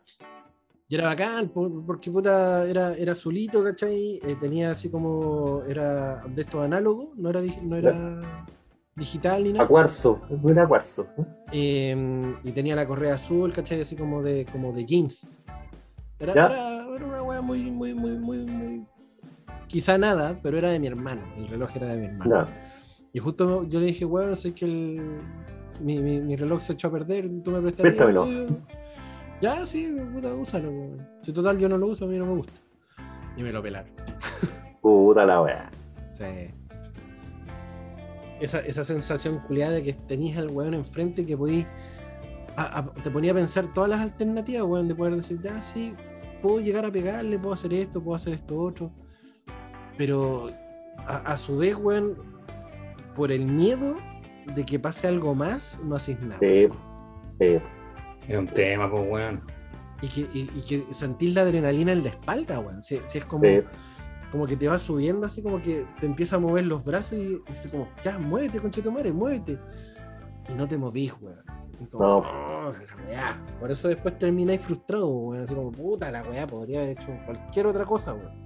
Y era bacán, por- porque puta, era, era azulito, ¿cachai? Eh, tenía así como. Era de estos análogos, no era, no era digital ni nada. A cuarzo. Era cuarzo. Eh, y tenía la correa azul, ¿cachai? Así como de, como de jeans. Era, era, era una wea muy, muy, muy, muy, muy. Quizá nada, pero era de mi hermano. El reloj era de mi hermano. Y justo yo le dije, weón, sé que el, mi, mi, mi reloj se echó a perder, tú me prestas Préstamelo. Ya, sí, puta, úsalo, weón. Si total yo no lo uso, a mí no me gusta. Y me lo pelaron. Puta la wea. Sí. Esa, esa sensación culiada de que tenías al weón enfrente que a- a- te ponía a pensar todas las alternativas, weón, de poder decir, ya sí, puedo llegar a pegarle, puedo hacer esto, puedo hacer esto otro. Pero a, a su vez, weón, por el miedo de que pase algo más, no haces nada. Sí. Sí. Es un tema, pues, weón. Y que, y, y que sentís la adrenalina en la espalda, weón. Si, si es como, Sí. como que te va subiendo, así como que te empieza a mover los brazos y dices como, ya, muévete, conchetumare, muévete. Y no te movís, weón. Como, No. "Oh, la weá". Por eso después termináis frustrado, weón. Así como, puta, la weá, podría haber hecho cualquier otra cosa, weón.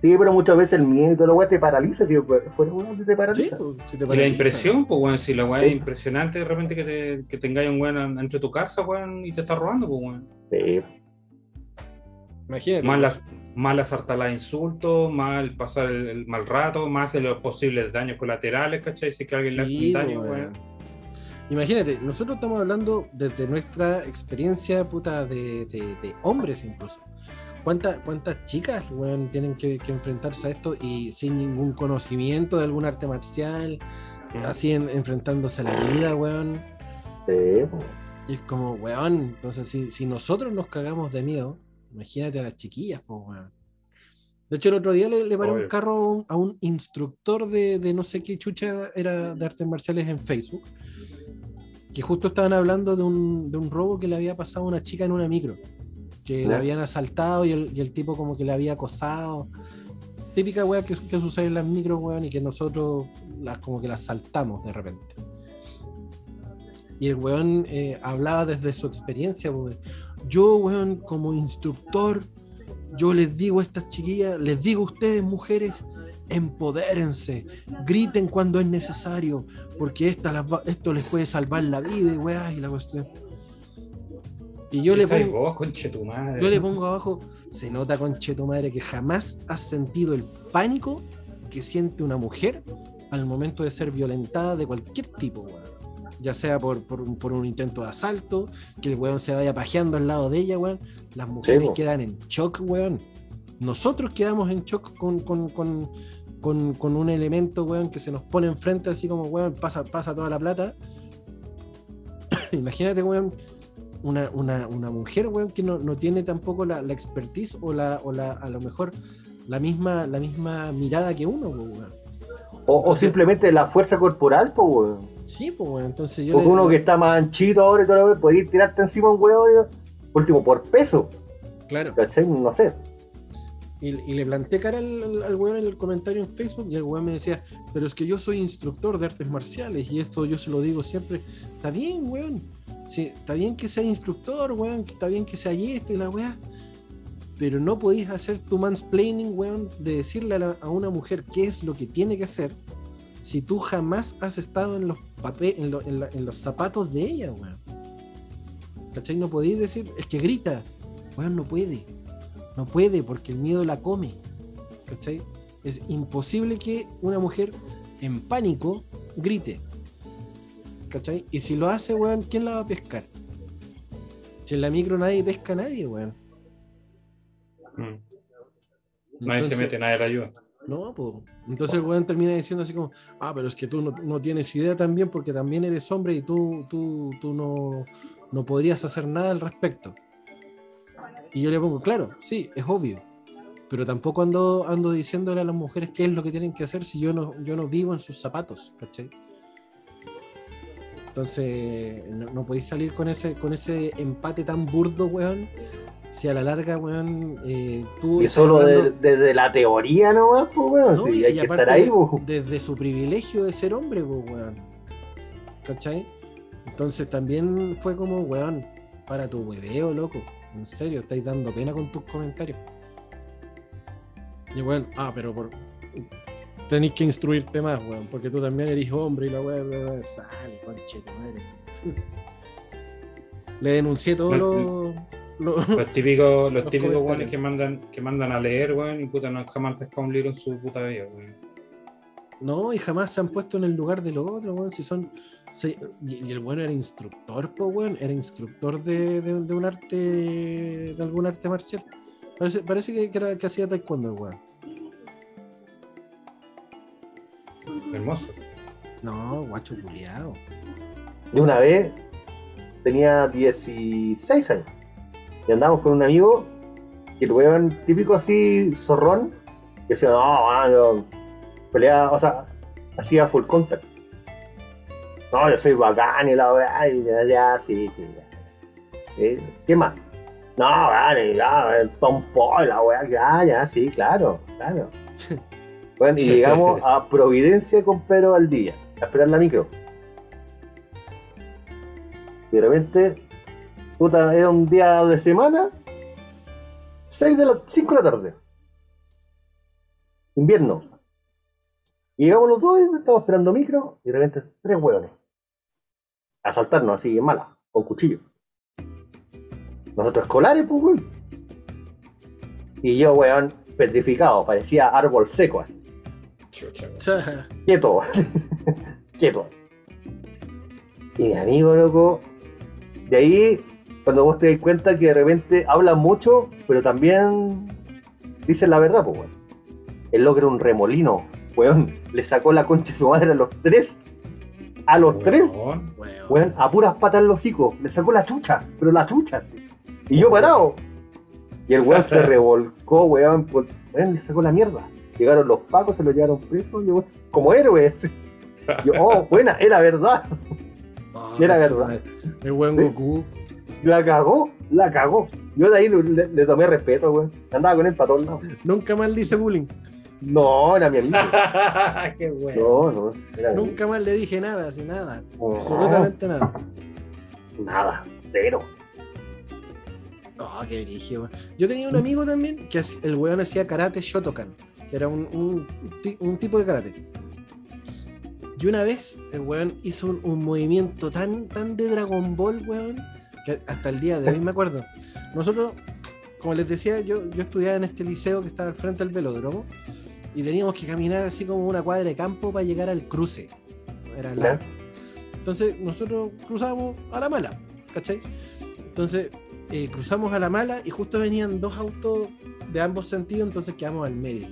Sí, pero muchas veces el miedo la wea te paraliza. Si fuera weón, te Sí, paraliza. pues, si te Y la paraliza. impresión, pues, weón, si la weá Sí. es impresionante de repente que te, que tengáis un weón de tu casa, weón, y te está robando, pues, weón. Sí. Imagínate. Más las, más las insultos, más el pasar el, el mal rato, más los posibles daños colaterales, ¿cachai? Si que alguien le hace Sí, un daño, weón. weón. Imagínate, nosotros estamos hablando desde nuestra experiencia puta de, de- de hombres incluso. ¿Cuántas, cuántas chicas weón, tienen que, que enfrentarse a esto y sin ningún conocimiento de algún arte marcial, así en- enfrentándose a la vida, weón? Sí. Y es como, weón, entonces si, si nosotros nos cagamos de miedo, imagínate a las chiquillas, pues, weón. De hecho, el otro día le, le paré un carro a un, a un instructor de, de no sé qué chucha era de artes marciales en Facebook, que justo estaban hablando de un, de un robo que le había pasado a una chica en una micro, que la habían asaltado y el, y el tipo como que le había acosado. Típica weá que, que sucede en las micros, weón, y que nosotros las, como que las saltamos de repente. Y el weón eh, hablaba desde su experiencia, weón. Yo, weón, como instructor, yo les digo a estas chiquillas, les digo a ustedes, mujeres, empodérense, griten cuando es necesario, porque esta las va- esto les puede salvar la vida y weá, y la cuestión. Y yo le pongo, vos, conche tu madre. yo le pongo abajo, se nota conche tu madre que jamás has sentido el pánico que siente una mujer al momento de ser violentada de cualquier tipo, weón. Ya sea por, por un, por un intento de asalto, que el weón se vaya pajeando al lado de ella, weón. Las mujeres quedan en shock, weón. Nosotros quedamos en shock con, con, con, con, con un elemento, weón, que se nos pone enfrente así como, weón, pasa, pasa toda la plata. Imagínate, weón, una, una, una mujer, weón, que no, no tiene tampoco la, la expertise o, la, o la, a lo mejor la misma, la misma mirada que uno, weón. O, o simplemente la fuerza corporal, pues, weón. Sí, pues, weón. Entonces yo. Porque le- uno que está más anchito ahora y todo lo que podéis tirarte encima un por último, por peso, Claro. ¿cachai? No sé. Y, le planté cara al, al, weón en el comentario en Facebook y el weón me decía, pero es que yo soy instructor de artes marciales y esto yo se lo digo siempre. Está bien, weón. Sí, está bien que sea instructor, weón. Está bien que sea esto y la weá. Pero no podéis hacer tu mansplaining, weón, de decirle a, una mujer qué es lo que tiene que hacer si tú jamás has estado en los pape- en, lo- en la- en los zapatos de ella, weón. ¿Cachai? No podéis decir, es que grita. Weón, no puede. No puede porque el miedo la come. ¿Cachai? Es imposible que una mujer en pánico grite. ¿Cachai? Y si lo hace, weón, ¿quién la va a pescar? Si en la micro nadie pesca a nadie, weón. Mm. Nadie Entonces- se mete, nadie la ayuda. No, pues. Entonces el weón termina diciendo así como, ah, pero es que tú no, no tienes idea también porque también eres hombre y tú, tú, tú no, no podrías hacer nada al respecto. Y yo le pongo, claro, sí, es obvio. Pero tampoco ando, ando diciéndole a las mujeres qué es lo que tienen que hacer si yo no, yo no vivo en sus zapatos, ¿cachai? Entonces, no, no podéis salir con ese, con ese empate tan burdo, weón. Si a la larga, weón, eh, tú. Y solo de- desde la teoría nomás, pues, weón. no, sí, y- hay y que estar ahí, pues. Desde su privilegio de ser hombre, pues, weón. ¿Cachai? Entonces también fue como, weón, para tu hueveo, loco. En serio, estáis dando pena con tus comentarios. Y weón, ah, pero por. Tenéis que instruirte más, weón, porque tú también eres hombre y la weón, weón, sale, conche madre. Le denuncié todos los. los- Los típicos, los Los típicos weones que mandan, que mandan a leer, weón, y puta, no jamás pescado un libro en su puta vida, weón. No, y jamás se han puesto en el lugar de los otros, weón. Si son. Si- y, y el bueno era instructor, po, weón. Era instructor de, de- de un arte. de algún arte marcial. Parece, parece que, que era, que hacía taekwondo, el weón. Hermoso. No, guacho culiado. De una vez tenía 16 años. Y andábamos con un amigo, y el weón típico así, zorrón, que decía, no, yo peleaba, o sea, hacía full contact. No, yo soy bacán y la weá, y ya, ya, sí, sí. ya. ¿Qué más? No, vale, ya, el tompo, la weá, ya, ya, sí, claro, claro. Bueno, y llegamos a Providencia con Pedro Valdivia, a esperar la micro. Y de repente, puta, era un día de semana, 6 de la, 5 de la tarde. Invierno. Y llegamos los dos, y estábamos esperando micro, y de repente tres hueones. A saltarnos así en mala, con cuchillo. Nosotros escolares, pues, weón. Y yo, weón, petrificado, parecía árbol seco así. Quieto. Quieto. Y mi amigo, loco. De ahí, cuando vos te das cuenta que de repente hablan mucho, pero también dicen la verdad, pues, weón. El era un remolino, weón. Le sacó la concha a su madre a los tres. A los tres, Weón. Weón. a puras patas en los hocicos. Le sacó la chucha, pero la chucha, sí. Y yo parado. Y el weón se revolcó, weón, por- weón, le sacó la mierda. Llegaron los pacos, se lo llevaron preso, llegó como héroe. así. Yo, oh, buena, era verdad. Ah, Era verdad. El buen Sí. Goku. La cagó, la cagó. Yo de ahí le, le tomé respeto, weón. Andaba con él para todos lados. Nunca más le hice bullying. No, era mi amigo. Qué bueno. No, no, Nunca más le dije nada, así nada. Absolutamente nada. No, nada, cero. Oh, qué weón. Yo tenía un amigo también que el weón hacía karate Shotokan, que era un, un ti- un tipo de karate. Y una vez el weón hizo un, un movimiento tan, tan de Dragon Ball, weón, que hasta el día de hoy me acuerdo. Nosotros, como les decía, yo, yo estudiaba en este liceo que estaba al frente del velódromo y teníamos que caminar así como una cuadra de campo para llegar al cruce. Era largo. Entonces nosotros cruzamos a la mala, ¿cachai? Entonces eh, cruzamos a la mala y justo venían dos autos de ambos sentidos, entonces quedamos al medio.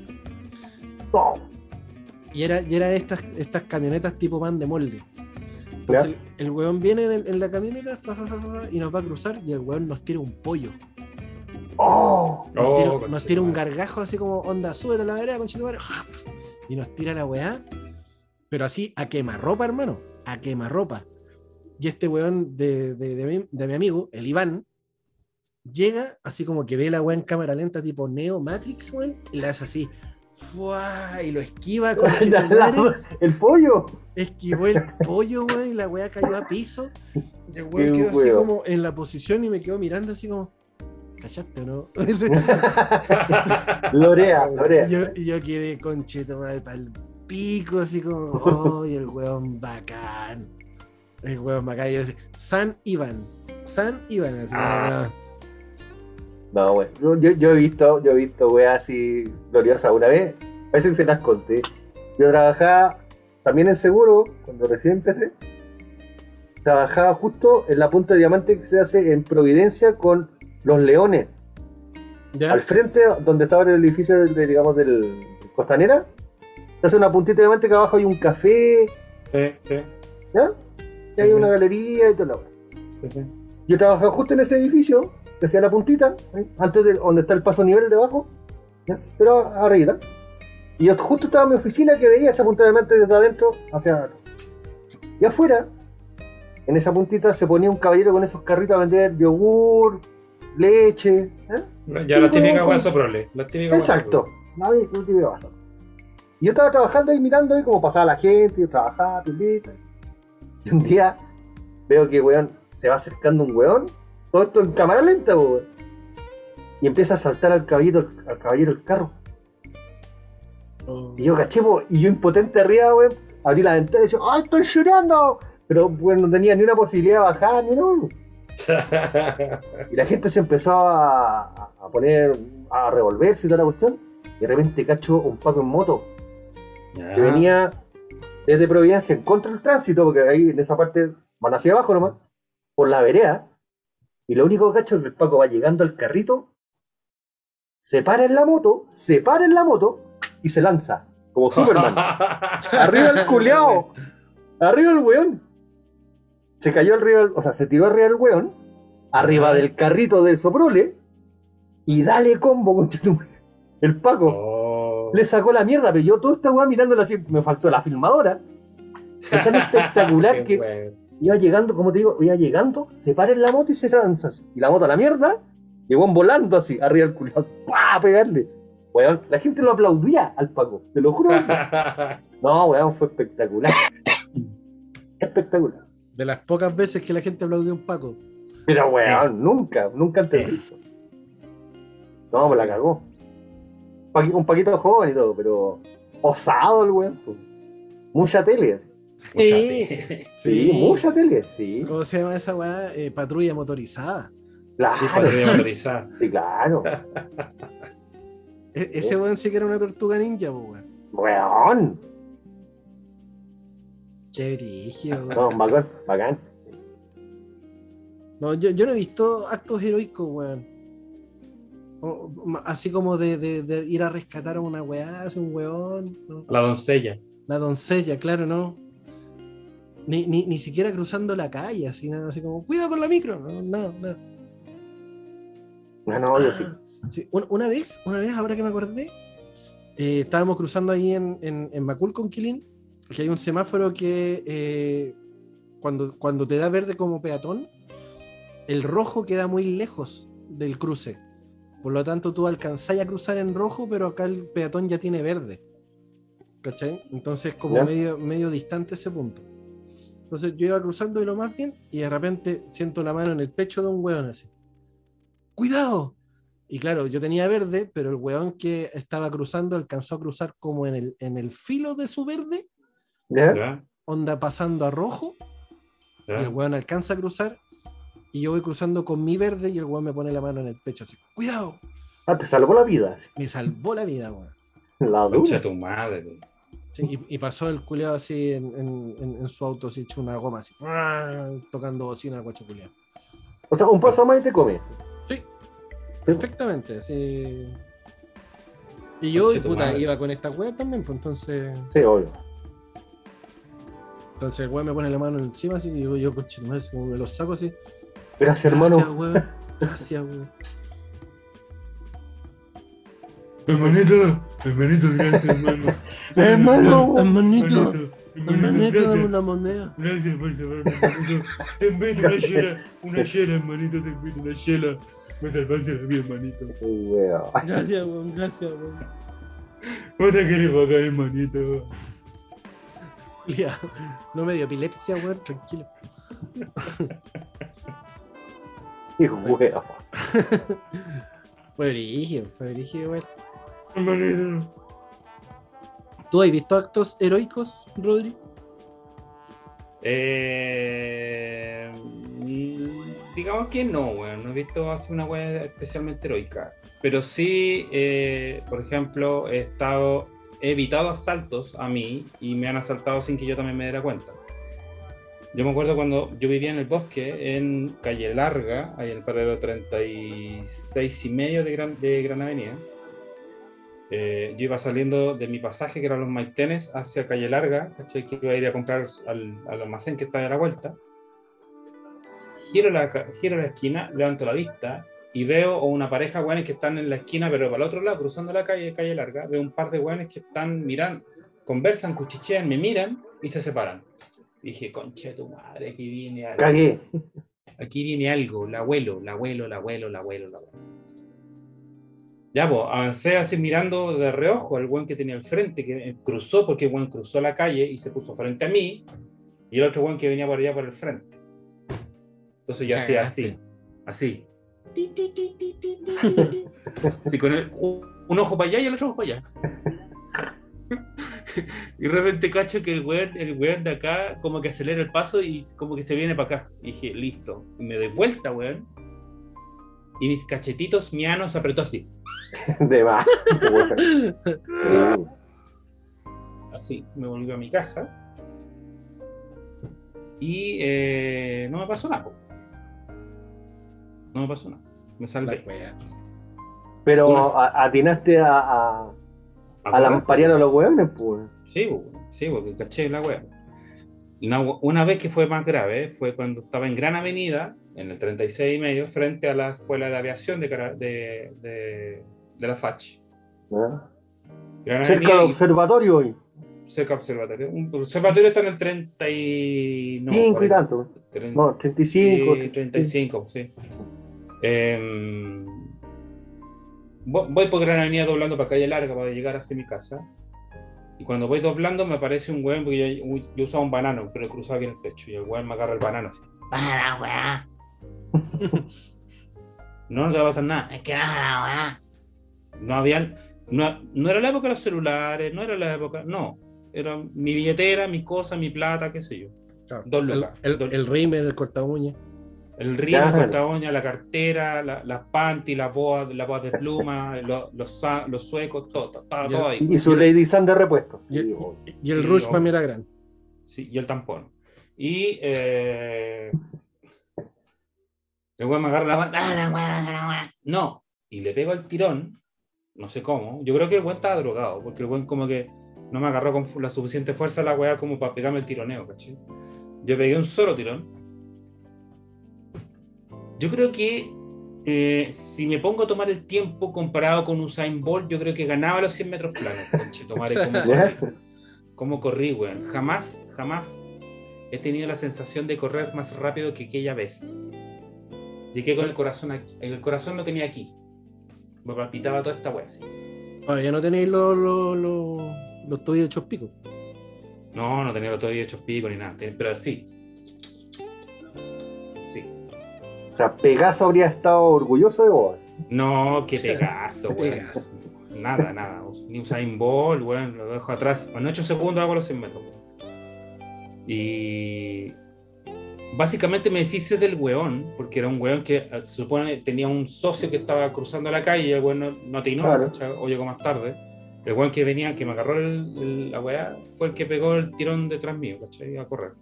Y era, y era estas, estas camionetas tipo pan de molde. Entonces, el, el weón viene en, el- en la camioneta fa, fa, fa, fa, y nos va a cruzar y el weón nos tira un pollo. Oh, Nos, Oh, tira, concha nos tira un gargajo así como onda, súbete a la vereda, conchetumare", Y nos tira la weá. Pero así a quemarropa, hermano. A quemarropa. Y este weón de, de, de mi, de mi amigo, el Iván, llega así como que ve la weá en cámara lenta, tipo Neo Matrix, weón, y la hace así. ¡fua! Y lo esquiva con el pollo. Esquivó el pollo, weón, y la weá cayó a piso. Y el weón quedó así como en la posición y me quedó mirando así como. ¿Callaste o no? Lorea, Lorea. yo, y yo quedé concheto para el pico, así como, oh, y el weón bacán. El weón bacán. Yo decía, San Iván. San Iván. Así, Ah. No, güey. Yo, yo, he visto, yo he visto, güey, así gloriosa una vez. Parece que se las conté. Yo trabajaba también en seguro, cuando recién empecé. Trabajaba justo en la punta de diamante que se hace en Providencia con los leones. ¿Ya? Al frente, donde estaba el edificio, de, digamos, del Costanera, hace una puntita de diamante que abajo hay un café, Sí, sí, ¿ya? Y hay una galería y todo lo sí, sí. Yo trabajaba justo en ese edificio, que hacía la puntita, antes de donde está el paso nivel debajo, ¿ya? pero arriba. Y yo justo estaba en mi oficina que veía esa punta de diamante desde adentro hacia Y afuera, en esa puntita, se ponía un caballero con esos carritos a vender yogur, leche. ¿eh? Ya la como- weá soprole. La Exacto. No había- no te iba a pasar. Y yo estaba trabajando ahí mirando ahí cómo pasaba la gente, yo trabajaba. Y un día veo que weón se va acercando un weón, todo esto en cámara lenta, weón. Y empieza a saltar al caballero, al caballero el carro. Y yo caché, y yo impotente arriba, weón, abrí la ventana y decía, ¡ay, estoy llorando! Pero weón, no tenía ni una posibilidad de bajar, ni nada, weón. Y la gente se empezó a, a poner, a revolverse y toda la cuestión. Y de repente cacho un Paco en moto que venía desde Providencia en contra del tránsito, porque ahí en esa parte van hacia abajo nomás, por la vereda. Y lo único que cacho es que el Paco va llegando al carrito, se para en la moto, se para en la moto y se lanza, como Superman. Arriba el culeado. Arriba el weón. Se cayó arriba, del- o sea, se tiró arriba del weón, arriba del carrito del Soprole, y dale combo con El Paco Oh. le sacó la mierda, pero yo toda esta weá mirándola así, me faltó la filmadora. Es tan espectacular que weón. iba llegando, como te digo, iba llegando, se para en la moto y se lanza así. Y la moto a la mierda, weón volando así, arriba del culiado, ¡pah! a pegarle. Weón, la gente lo aplaudía al Paco, te lo juro. No, weón, fue espectacular. Espectacular. De las pocas veces que la gente aplaudió a un Paco. Pero weón, nunca, nunca antes visto. No, me la cagó. Un paquito joven y todo, pero osado el weón. po. Mucha tele. Sí. Sí, mucha tele. Sí, ¿Cómo se llama esa weá? Eh, patrulla motorizada. claro. Sí, podría motorizar. Sí, claro. E- ese weón sí que era una tortuga ninja, po, weón. Weón. Qué weón. No, bacán, bacán. No, yo, yo no he visto actos heroicos, weón. O- así como de, de- de ir a rescatar a una weá, a un weón. ¿no? La doncella. La doncella, claro, ¿no? Ni, ni, ni siquiera cruzando la calle, así, nada, así como, cuidado con la micro. No, no, no. No, no, yo sí. Sí, un- una vez, una vez, ahora que me acordé, eh, estábamos cruzando ahí en, en, en Macul con Quilín, que hay un semáforo que eh, cuando, cuando te da verde como peatón, el rojo queda muy lejos del cruce. Por lo tanto, tú alcanzáis a cruzar en rojo, pero acá el peatón ya tiene verde. ¿Cachai? Entonces, como medio, medio distante ese punto. Entonces, yo iba cruzando de lo más bien y de repente siento la mano en el pecho de un weón así. ¡Cuidado! Y claro, yo tenía verde, pero el weón que estaba cruzando alcanzó a cruzar como en el, en el filo de su verde, Onda pasando a rojo, y el weón alcanza a cruzar, y yo voy cruzando con mi verde y el weón me pone la mano en el pecho así, ¡cuidado! Ah, te salvó la vida. Me salvó la vida, weón. La dura. tu madre. Sí, y, y pasó el culeado así en, en- en- en su auto, así hecho una goma así, tocando bocina el guacho culiao. O sea, un paso más y te come. Sí, perfectamente, sí. Y yo, tu puta, madre. iba con esta weá también, pues entonces. Sí, obvio. Entonces el weón me pone la mano encima así y yo, conche, tu madre, así como me los saco así. Gracias, hermano. Gracias, weón. Gracias, weón. Hermanito, hermanito, gracias, hermano. Hermano. Hermanito, hermanito, dame una moneda. Gracias por salvarme, hermanito. Te invito una chela, una chela, hermanito, te invito una chela. Me salvaste la vida, hermanito. Gracias, weón, gracias, weón. ¿Cómo te quieres pagar, hermanito? Culiao, No me dio epilepsia, weón, tranquilo. Y weón. Fue brígido, fue brígido, weón. Hermanito. ¿Tú has visto actos heroicos, Rodri? Eh, digamos que no, weón. No he visto así una weá especialmente heroica. Pero sí, eh, por ejemplo, he estado. He evitado asaltos a mí y me han asaltado sin que yo también me diera cuenta. Yo me acuerdo cuando yo vivía en el bosque, en Calle Larga, ahí en el paralelo 36 y medio de Gran, de Gran Avenida. Eh, yo iba saliendo de mi pasaje, que eran los Maitenes, hacia Calle Larga, ¿cachai? que iba a ir a comprar al, al almacén que está a la vuelta. Giro la, giro la esquina, levanto la vista y veo a una pareja de weones que están en la esquina, pero para el otro lado, cruzando la calle, Calle Larga, veo un par de weones que están mirando, conversan, cuchichean, me miran y se separan. Dije, conche de tu madre, aquí viene algo. Cagué. Aquí viene algo, el abuelo, el abuelo, el abuelo, el abuelo, el abuelo. Ya, pues, avancé así mirando de reojo al buen que tenía al frente, que cruzó, porque el buen cruzó la calle y se puso frente a mí, y el otro buen que venía por allá por el frente. Entonces yo hacía así, así. Así con el- un, un ojo para allá y el otro ojo para allá. Y de repente cacho que el weón, el weón de acá como que acelera el paso y como que se viene para acá. Y dije, listo. Y me doy vuelta, weón. Y mis cachetitos mianos apretó así. De más. Así. Me volví a mi casa. Y eh, no me pasó nada. No me pasó nada. Me salvé. Pero Unas- atinaste a, a, a lamparear a los weones, pues. Sí, sí, porque caché la wea. Una, una vez que fue más grave fue cuando estaba en Gran Avenida, en el 36 y medio, frente a la Escuela de Aviación de, de, de, de la FACH. Gran Cerca Avenida del observatorio hoy. cerca del observatorio. Un el observatorio está en el 30 y... no, Cinco y 40, tanto. 30, No, 35. Sí, 35, sí. Em, vo- voy por Gran Avenida doblando para calle larga para llegar hacia mi casa. Y cuando voy doblando me aparece un weón, porque yo, yo usaba un banano, pero cruzaba aquí en el pecho. Y el weón me agarra el banano así. Baja la weá. No, no te va a pasar nada. Es que baja la weá. No habían. No, no era la época de los celulares, no era la época. No. Era mi billetera, mis cosas, mi plata, qué sé yo. Dos el, lucas. el, Dos- el rímel, el corta uña. El río, Claro. la la cartera, la- las panty, las boas, las boas de pluma, los, los, los suecos, todo, todo, todo, Ya. todo ahí. Y su Lady Sun de repuesto. Y el, y el Sí, rush no. para mí era grande. Sí, y el tampón. Y eh, el weón me agarra la la la weá. No. Y le pego el tirón, no sé cómo. Yo creo que el weón estaba drogado, porque el weón como que no me agarró con la suficiente fuerza la weá como para pegarme el tironeo, ¿cachai? Yo pegué un solo tirón. Yo creo que eh, si me pongo a tomar el tiempo comparado con Usain Bolt, yo creo que ganaba los 100 metros planos. Conchetumare, ¿cómo ¿Ya? corrí? ¿Cómo corrí, weón? Jamás, jamás he tenido la sensación de correr más rápido que aquella vez. Llegué con el corazón aquí. El corazón lo tenía aquí. Me palpitaba toda esta weá así. Todavía no tenéis los, los, los, los tobillos hechos pico. No, no tenía los tobillos hechos pico ni nada. Pero. Sí. O sea, Pegaso habría estado orgulloso de vos. No, qué pegazo, Qué weón. Nada, nada. Ni Usain Bolt, weón, lo dejo atrás. En 8 segundos hago los 100 metros. Y básicamente me deshice del weón, porque era un weón que eh, se supone tenía un socio que estaba cruzando la calle y el weón no, no atinó, Claro. ¿cachai? o llegó más tarde. El weón que venía, que me agarró el- el- la weá, fue el que pegó el tirón detrás mío, ¿cachai? A correr.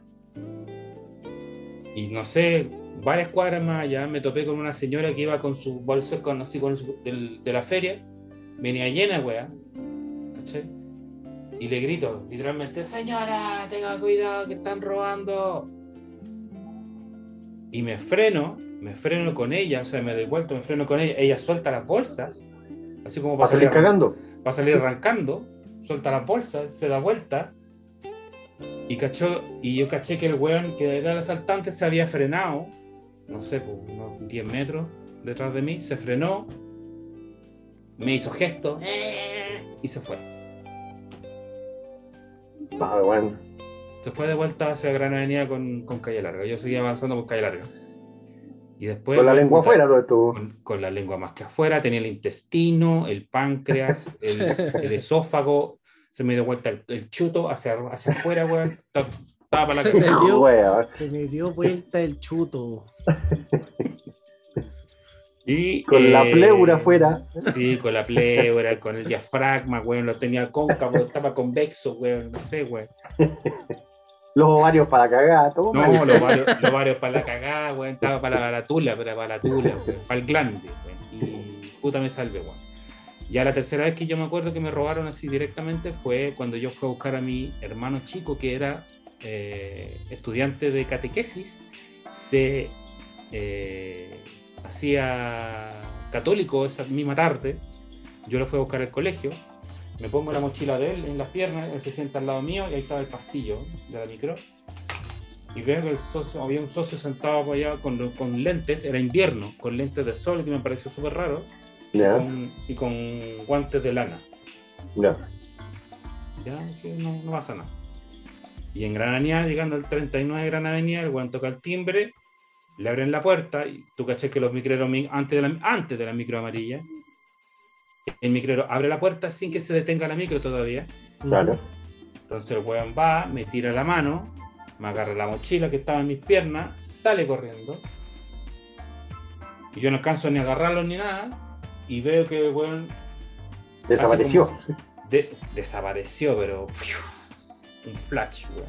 Y no sé, varias cuadras más allá me topé con una señora que iba con su bolsa, con, así, con su- del- de la feria, venía llena, weá, ¿cachai? Y le grito, literalmente, señora, tenga cuidado que están robando. Y me freno, me freno con ella, o sea, me doy vuelta, me freno con ella, ella suelta las bolsas, así como Va a salir arran- cagando. va a salir arrancando, suelta las bolsas, se da vuelta y cachó, y yo caché que el weón que era el asaltante se había frenado, no sé, pues, unos 10 metros detrás de mí, se frenó, me hizo gesto y se fue. Ah, bueno. Se fue de vuelta hacia Gran Avenida con, con Calle Larga. Yo seguía avanzando por Calle Larga. Y después. Con la lengua afuera todo esto. Con, con la lengua más que afuera, tenía el intestino, el páncreas, el, el esófago, se me dio vuelta el, el chuto hacia, hacia afuera, weón. Ta- Estaba para la Se me cagada. dio- Wea, Se me dio vuelta el chuto. Y, Con la eh, pleura afuera. Sí, con la pleura, con el diafragma, weón. Lo tenía cóncavo, estaba convexo, weón. No sé, weón. Los ovarios para cagar, todo. No, mal. los varios, los varios para la cagada, weón. Estaba para la baratula, para la baratula, weón. Para el glande, weón. Y puta me salve, weón. Ya la tercera vez que yo me acuerdo que me robaron así directamente fue cuando yo fui a buscar a mi hermano chico, que era eh, estudiante de catequesis. Se eh, hacía católico esa misma tarde. Yo lo fui a buscar al colegio. Me pongo la mochila de él en las piernas, él se sienta al lado mío y ahí estaba el pasillo de la micro. Y veo que el socio, había un socio sentado allá con, con lentes, era invierno, con lentes de sol que me pareció súper raro, con- y con guantes de lana. ya. Ya, que no, no pasa nada. Y en Gran Avenida, llegando al 39 de Gran Avenida, el guan toca el timbre, le abren la puerta, y tú caché que los micreros, mi- antes de la, antes de la micro amarilla, el micrero abre la puerta sin que se detenga la micro todavía. Claro. Entonces el weón va, me tira la mano, me agarra la mochila que estaba en mis piernas, sale corriendo. Y yo no alcanzo ni a agarrarlo ni nada. Y veo que el weón Desapareció. como- de- desapareció, pero ¡fiu! Un flash, weón.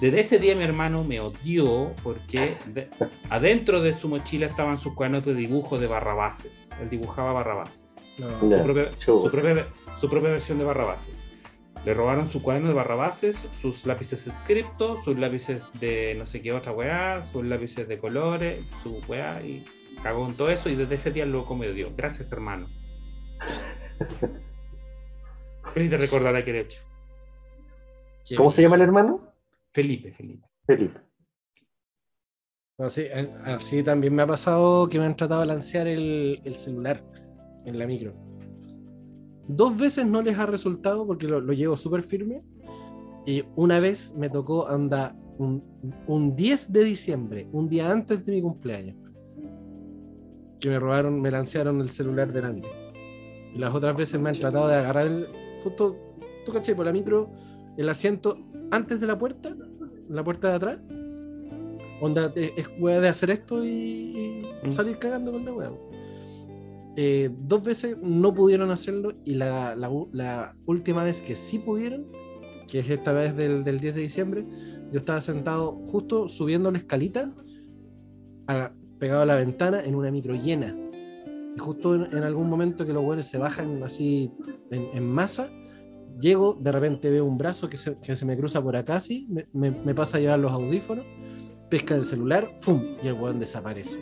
Desde ese día mi hermano me odió porque de- adentro de su mochila estaban sus cuadernos de dibujo de barrabases. Él dibujaba barrabases No. Su propia, su propia- su propia versión de Barrabases. Le robaron su cuaderno de Barrabases, sus lápices escritos, sus lápices de no sé qué otra weá, sus lápices de colores, su weá, y cagó en todo eso. Y desde ese día lo me dio. Gracias, hermano. Feliz de recordar aquel hecho. Qué ¿Cómo se llama el hermano? Felipe, Felipe. Felipe. Así, así también me ha pasado que me han tratado de lancear el, el celular en la micro. Dos veces no les ha resultado porque lo, lo llevo súper firme. Y una vez me tocó anda un, un 10 de diciembre, un día antes de mi cumpleaños. Que me robaron, me lancearon el celular de la micro. Y las otras veces me han tratado de agarrar el. Justo, tú caché, por la micro, el asiento antes de la puerta, la puerta de atrás. Onda, eh, es weá de hacer esto y, y Mm. salir cagando con la weá. Eh, dos veces no pudieron hacerlo y la, la u- la última vez que sí pudieron, que es esta vez del, del 10 de diciembre, yo estaba sentado justo subiendo la escalita, a- pegado a la ventana en una micro llena. Y justo en, en algún momento que los buenos se bajan así en, en masa, llego, de repente veo un brazo que se, que se me cruza por acá, así, me, me- me pasa a llevar los audífonos, pesca el celular, ¡fum! Y el weón desaparece.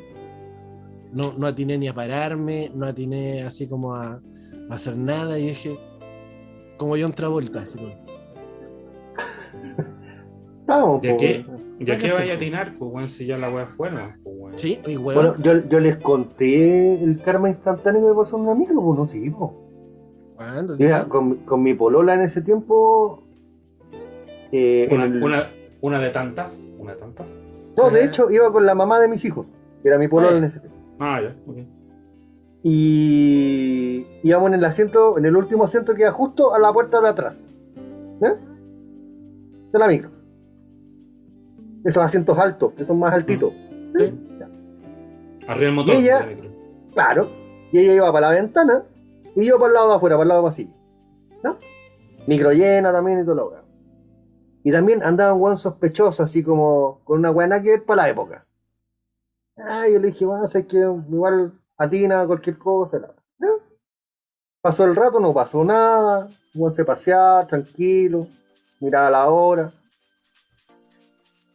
No, no atiné ni a pararme, no atiné así como a, a hacer nada y dije, como yo otra vuelta, así como, Estábamos, ¿De po, qué? ¿Ya qué vaya a atinar? Pues bueno, si ya la wea fue, ¿no? Pues bueno. sí, y weón, Bueno, yo, yo les conté el karma instantáneo que me pasó en una micro, pues no, sí, po. ¿Cuándo? Mira, con, con mi polola en ese tiempo. eh, en Una, el- una, una de tantas. Una de tantas. No, de hecho, iba con la mamá de mis hijos, que era mi polola Ah. en ese tiempo. Ah, ya, ok. Y íbamos en el asiento, en el último asiento que iba justo a la puerta de atrás. ¿eh? De la micro. Esos asientos altos, que son más altitos. Sí. Arriba el motor. Y ella- de la micro. Claro. Y ella iba para la ventana y yo para el lado de afuera, para el lado del pasillo. ¿No? Micro llena también y todo lo weón. Y también andaban weón sospechosos, así como con una weá que ver para la época. Ah, yo le dije, va, sé que igual atina cualquier cosa. la- ¿no? Pasó el rato, no pasó nada. Weón se paseaba, tranquilo, miraba la hora.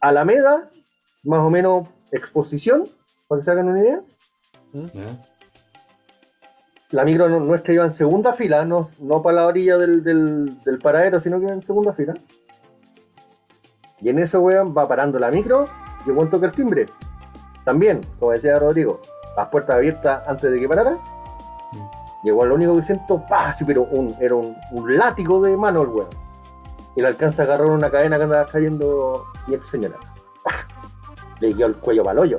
Alameda, más o menos exposición, para que se hagan una idea. Ya. La micro nu- nuestra iba en segunda fila, no, no para la orilla del, del, del paradero, sino que en segunda fila. Y en eso, weón, va parando la micro y el weón toca el timbre. También, como decía Rodrigo, las puertas abiertas antes de que parara. Y igual lo único que siento, ¡pah! Sí, pero un, era un, un látigo de mano el weón. Y le alcanza a agarrar una cadena que andaba cayendo mi ex señora. ¡Pah! Le dio el cuello para hoyo.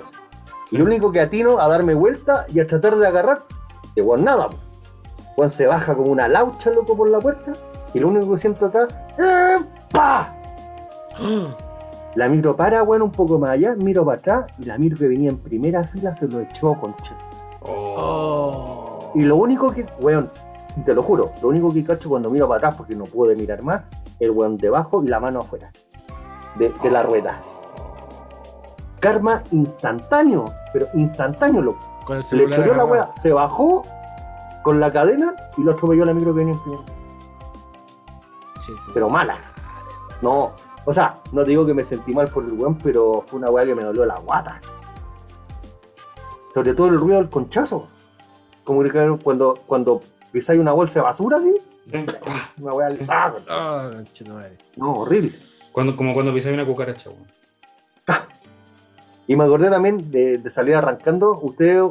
Y lo único que atino a darme vuelta y a tratar de agarrar, que weón nada. po. Weón se baja como una laucha, loco, por la puerta. Y lo único que siento acá, ¡eh! ¡pa! La micro para, weón, un poco más allá, miro para atrás y la micro que venía en primera fila se lo echó, concha. Oh. Y lo único que, weón, te lo juro, lo único que cacho cuando miro para atrás, porque no pude mirar más, el weón debajo y la mano afuera. De, de las ruedas. Karma instantáneo, pero instantáneo, loco. Con el Le choreó la weá, se bajó con la cadena y lo atropelló la micro que venía en primera. Sí, Pero mala. No, o sea, no te digo que me sentí mal por el weón, pero fue una weá que me dolió la guata. Sobre todo el ruido del conchazo. Como que cuando, cuando pisáis una bolsa de basura, así, una weá. ¡ah! Ah. No, horrible. Cuando, como cuando pisas una cucaracha, weón. Y me acordé también de, de salir arrancando. Ustedes,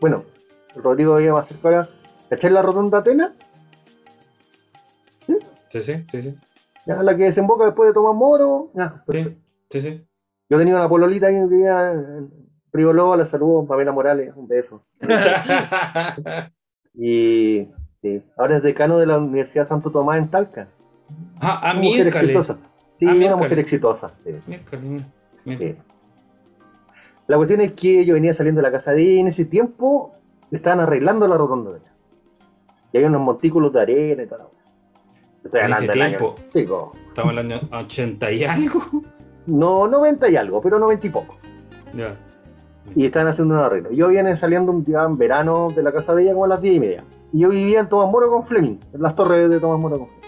bueno, Rodrigo había más cerca ahora. ¿Cachai la rotonda Atena? Sí, sí, sí, sí. Ya, la que desemboca después de Tomás Moro. Ya. Sí, sí, sí. Yo tenía una pololita ahí que en Río Lobo, la saludo, Pamela Morales, un beso. Y sí, ahora es decano de la Universidad Santo Tomás en Talca. ah, a Una mujer exitosa. Sí, Ah, una mujer exitosa. sí, mira. sí. La cuestión es que yo venía saliendo de la casa de ella y en ese tiempo estaban arreglando la rotonda de. Y había unos montículos de arena y tal. Estoy En ese año- tiempo. Como- Estamos en el año 80 y algo. no 90 y algo, pero 90 y poco. Ya. y estaban haciendo un arreglo. Yo viene saliendo un día en verano de la casa de ella como a las 10 y media. Y yo vivía en Tomás Moro con Fleming, en las torres de Tomás Moro con Fleming.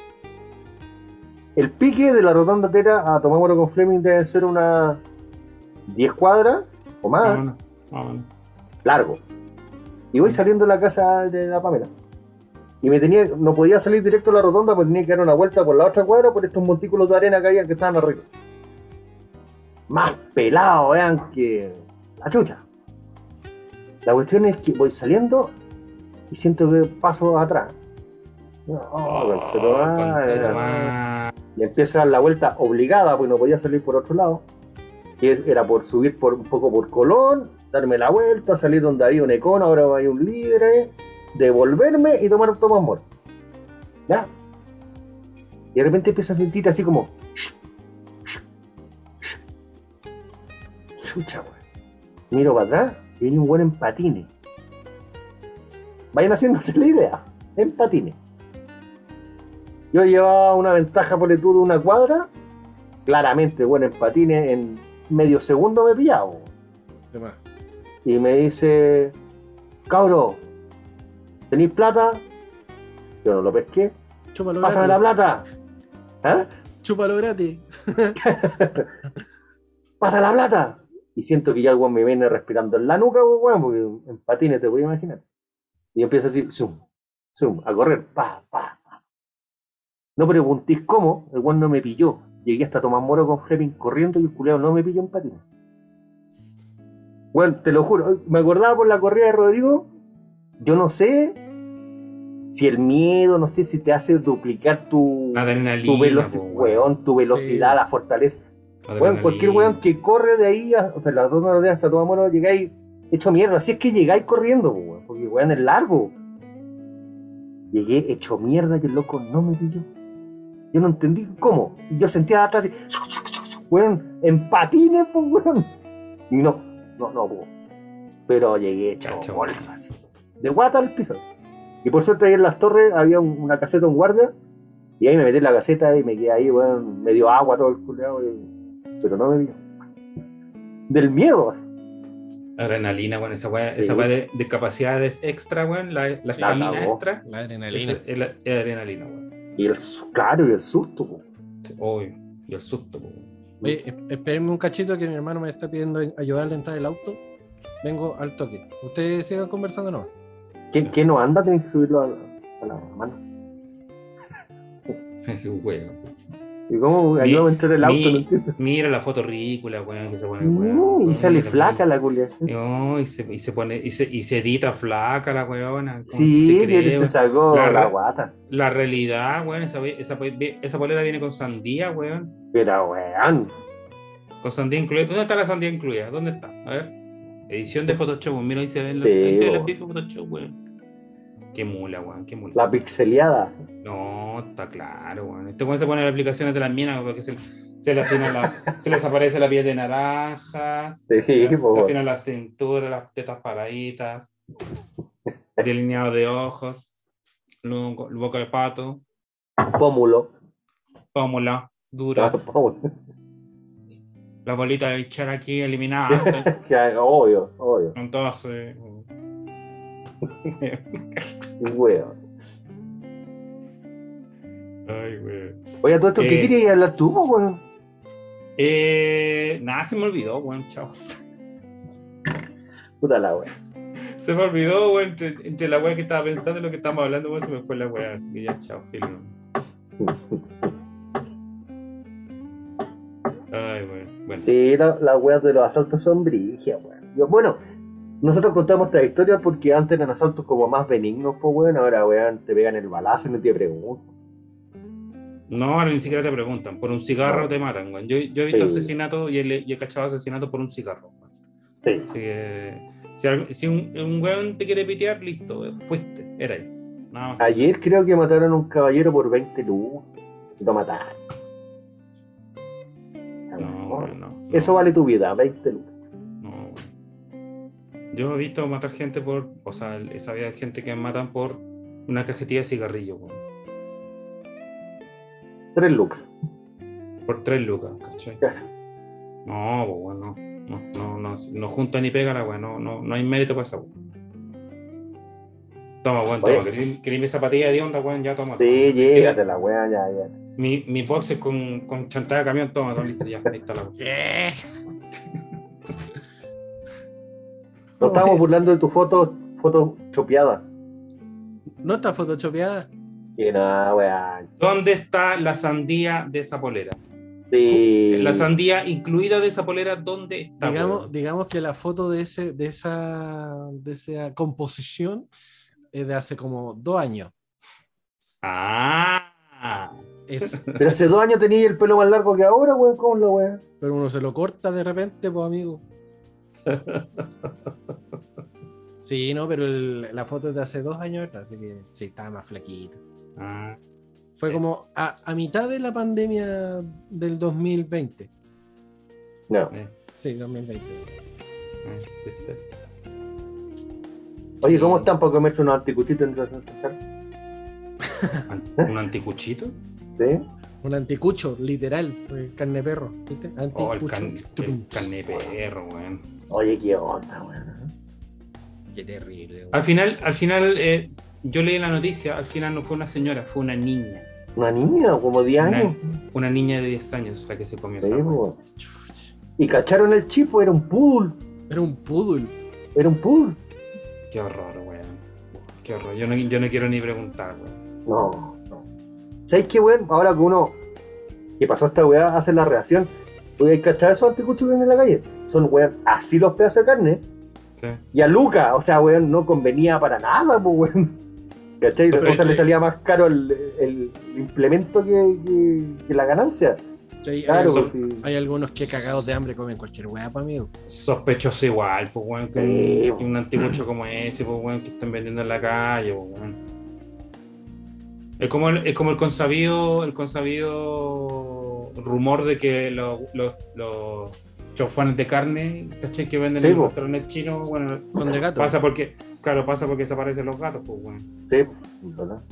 El pique de la rotonda Tera a Tomás Moro con Fleming debe ser unas 10 cuadras o más, largo. Y voy saliendo de la casa de la Pamela. Y me tenía, no podía salir directo a la rotonda porque tenía que dar una vuelta por la otra cuadra por estos montículos de arena que había que estaban arreglados. Más pelado, vean, que la chucha. La cuestión es que voy saliendo y siento que paso atrás. Oh, conchetumare. conchetumare. y empiezo a dar la vuelta obligada porque no podía salir por otro lado. Que era por subir por un poco por Colón, darme la vuelta, salir donde había un Econ, ahora hay un líder, devolverme y tomar un Tomás Moro. ¿Ya? Y de repente empiezo a sentir así como. Chucha, weón. Miro para atrás y viene un buen en patines. Vayan haciéndose la idea. En patines. Yo llevaba una ventaja por el de una cuadra. Claramente, bueno, en patines, en medio segundo me pillaba. Y me dice, cabro, ¿tenéis plata? Yo no lo pesqué. Chúpalo Pásame la gratis. plata. ¿Ah? Chúpalo gratis. Pasa la plata. Y siento que ya el weón me viene respirando en la nuca, weón, porque en patines te voy a imaginar. Y yo empiezo así, zoom, zoom, a correr, pa, pa, pa. No preguntéis cómo, el weón no me pilló. Llegué hasta Tomás Moro con Fleming corriendo y el culeado no me pilló en patines. Weón, te lo juro, me acordaba por la corrida de Rodrigo, yo no sé si el miedo, no sé si te hace duplicar tu, tu, veloci- po, weón, tu velocidad, Sí. la fortaleza. Weón, cualquier weón que corre de ahí, a- o sea, las dos horas hasta Tomás Moro, llegáis hecho mierda. Si es que llegáis corriendo, weón, porque weón es largo. Llegué hecho mierda y el loco no me pilló. Yo no entendí cómo. Yo sentía atrás y, weón, en patines, pues, weón. Y no, no, no. Pero llegué hecho Cacho. bolsas. De guata al piso. Y por suerte ahí en las torres había un- una caseta, un guardia. Y ahí me metí en la caseta y me quedé ahí, weón. Me dio agua todo el culeado. Pero no me vio. Del miedo. así. Adrenalina, weón. Esa weá, Sí. esa weá de, de capacidades extra, weón. La, la Sí, extra. La adrenalina. Es, la, es adrenalina, weón. Y el, claro, y el susto. po. Obvio. Y el susto, po. Oye, es- espérenme un cachito que mi hermano me está pidiendo ayudarle a entrar el auto. Vengo al toque. Ustedes sigan conversando nomás. ¿Quién, quién no anda? Tienen que subirlo a la, a la mano. ¿Y cómo Mi- ayúdame a entrar el auto? mi- no entiendo. Mira la foto ridícula, weón, que se pone Mm, weón. y sale flaca la culia. No, y se, y se pone, y se, y se edita flaca la weona. ¿cómo Sí, se cree, se sacó La guata. La realidad, weón, esa, esa, esa polera viene con sandía, weón. Pero, weón. Con sandía incluida. ¿Dónde está la sandía incluida? ¿Dónde está? A ver. Edición de Photoshop, mira ahí se ven los, Sí, ahí se ven de Photoshop, weón. Qué mula, weón, qué mula. La pixeleada. No, está claro, weón. Este weón se pone las aplicaciones de las minas porque se, se le afina la- se les aparece la piel de naranja, Sí, se po, weón. afina la cintura, las tetas paraditas, delineado de ojos, luego, boca de pato, Pómulo. pómula, dura, Ah, pómulo. la bolita de echar aquí eliminada. Obvio, obvio. Entonces, Weón. ay, weón. Oye, todo esto, ¿qué Eh. querías hablar tú, weón? Eh, nada, se me olvidó, weón, chao. Puta la weón. Se me olvidó, weón, entre, entre la weá que estaba pensando y lo que estábamos hablando, weón, se me fue la weá, así que ya, chao, filo. Ay, weón, bueno. Sí, la- las weas de los asaltos son brigias, weón. Bueno, nosotros contamos esta historia porque antes eran asaltos como más benignos, pues weón. Ahora, weón, te pegan el balazo y no te preguntan. No, ahora ni siquiera te preguntan, por un cigarro No. te matan, weón. Yo, yo he visto Sí. asesinatos y he, y he cachado asesinatos por un cigarro, weón. Sí. Así que, si, un, un weón te quiere pitear, listo, weón, fuiste, era ahí. Nada más. Ayer creo que mataron a un caballero por 20 lucas. Lo mataron. No, no. Eso vale tu vida, 20 lucas. Yo he visto matar gente por. O sea, he sabido de gente que matan por una cajetilla de cigarrillo, weón. 3 lucas. Por tres lucas, ¿cachai? Claro. No, pues bueno, no, no, no, no junta ni pega la weón, no, no, no hay mérito para esa weón. Toma, weón, toma, ¿querés, querés mi zapatilla de onda, weón? Ya toma. Sí, toma. llégate la weá, ya, ya. Mi, mi boxes con, con chantada de camión, toma, toma, listo, ya, ahí está la weón. Nos estábamos burlando de tu foto, foto chopeada. ¿No está photoshopeada? Y nada, weá. ¿Dónde está la sandía de esa polera? Sí. La sandía incluida de esa polera, ¿dónde está? Digamos, weón? digamos que la foto de, ese, de, esa, de esa composición es de hace como dos años. Ah, Es, Pero hace dos años tenía el pelo más largo que ahora, weón. ¿Cómo la weá? pero uno se lo corta de repente, pues amigo. Sí, no, pero el- la foto es de hace dos años así que sí, estaba más flaquito. ah, Fue Sí. como a, a mitad de la pandemia del 2020. No. Sí, 2020. eh, este. Oye, ¿cómo están para comerse unos anticuchitos en ¿Un anticuchito? ¿Sí? Un anticucho, literal, eh, carne perro. ¿viste? Oh, el, Anticucho. can, el carne perro, weón. Oye, qué onda, weón. Qué terrible. Al final, al final, eh, yo leí la noticia, al final no fue una señora, fue una niña. Una niña, como 10 Una- años. Una niña de 10 años la que se comió Sí, esa po. Y cacharon el chipo, era un pool. Era un poodle. Era un pool. Qué horror, weón. Qué horror. Yo no, yo no quiero ni preguntar, weón. No. ¿Sabes qué, weón? Ahora que uno que pasó esta weá hace la reacción, voy a cachar esos anticuchos que en la calle. Son, weón, así los pedazos de carne. Sí. Y a Luca, o sea, weón, no convenía para nada, pues, weón. ¿Cachai? Sea, es le salía más caro el, el implemento que, que- que la ganancia. Sí, Claro, hay- pues, sí. hay algunos que cagados de hambre comen cualquier weá para amigo. Sospechoso igual, pues, weón, que, Sí, un, que un anticucho como ese, pues, weón, que están vendiendo en la calle, pues, weón. Es como el, es como el consabido, el consabido rumor de que los, los, los chofanes de carne, ¿cachai? Que venden Sí, en los restaurantes chinos, bueno, Son de gato. pasa porque, claro, pasa porque desaparecen los gatos, pues, weón. Sí, ¿verdad?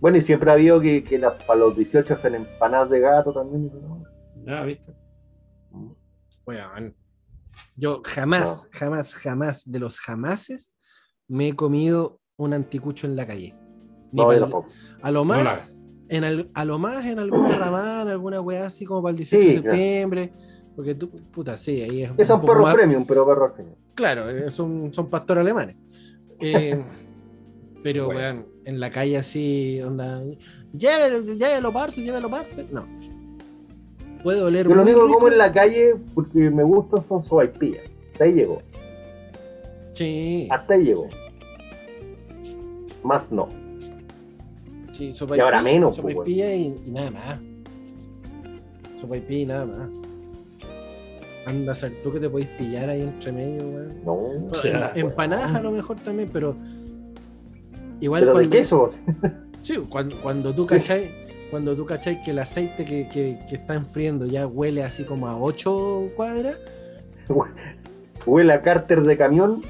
Bueno, y siempre ha habido que, que para los 18 hacen empanadas de gato también. ¿no? Ya, ¿viste? Weón. Yo jamás, jamás, jamás de los jamases me he comido un anticucho en la calle. Ni No, pa'l- yo tampoco. a lo más, en al- a lo más en alguna ramana, alguna weá así como para el 18 Sí, de claro. septiembre. Porque tú, puta, sí, ahí es. Son un más- premium, pero perros premium. Claro, eh, son, son pastores alemanes. Eh, pero, Bueno. weón, en la calle así, onda. Llévelo, llévelo, parce, llévelo, parce. No. Puede oler Yo lo único que como en la calle, porque me gustan, son sobaipillas. Hasta ahí llegó. Sí, Hasta ahí llegó. Más no. Sí, Y ahora menos, pues, Sopaipilla y, y nada más. Sopaipilla y nada más. Anda a ser tú que te podéis pillar ahí entre medio, weón. No. En- empanadas a lo mejor también, pero. Igual Pero de cuando- queso. Sí, cuando, cuando tú Sí. cachai, cuando tú cachai que el aceite que, que, que está enfriando ya huele así como a 8 cuadras, Huele a cárter de camión.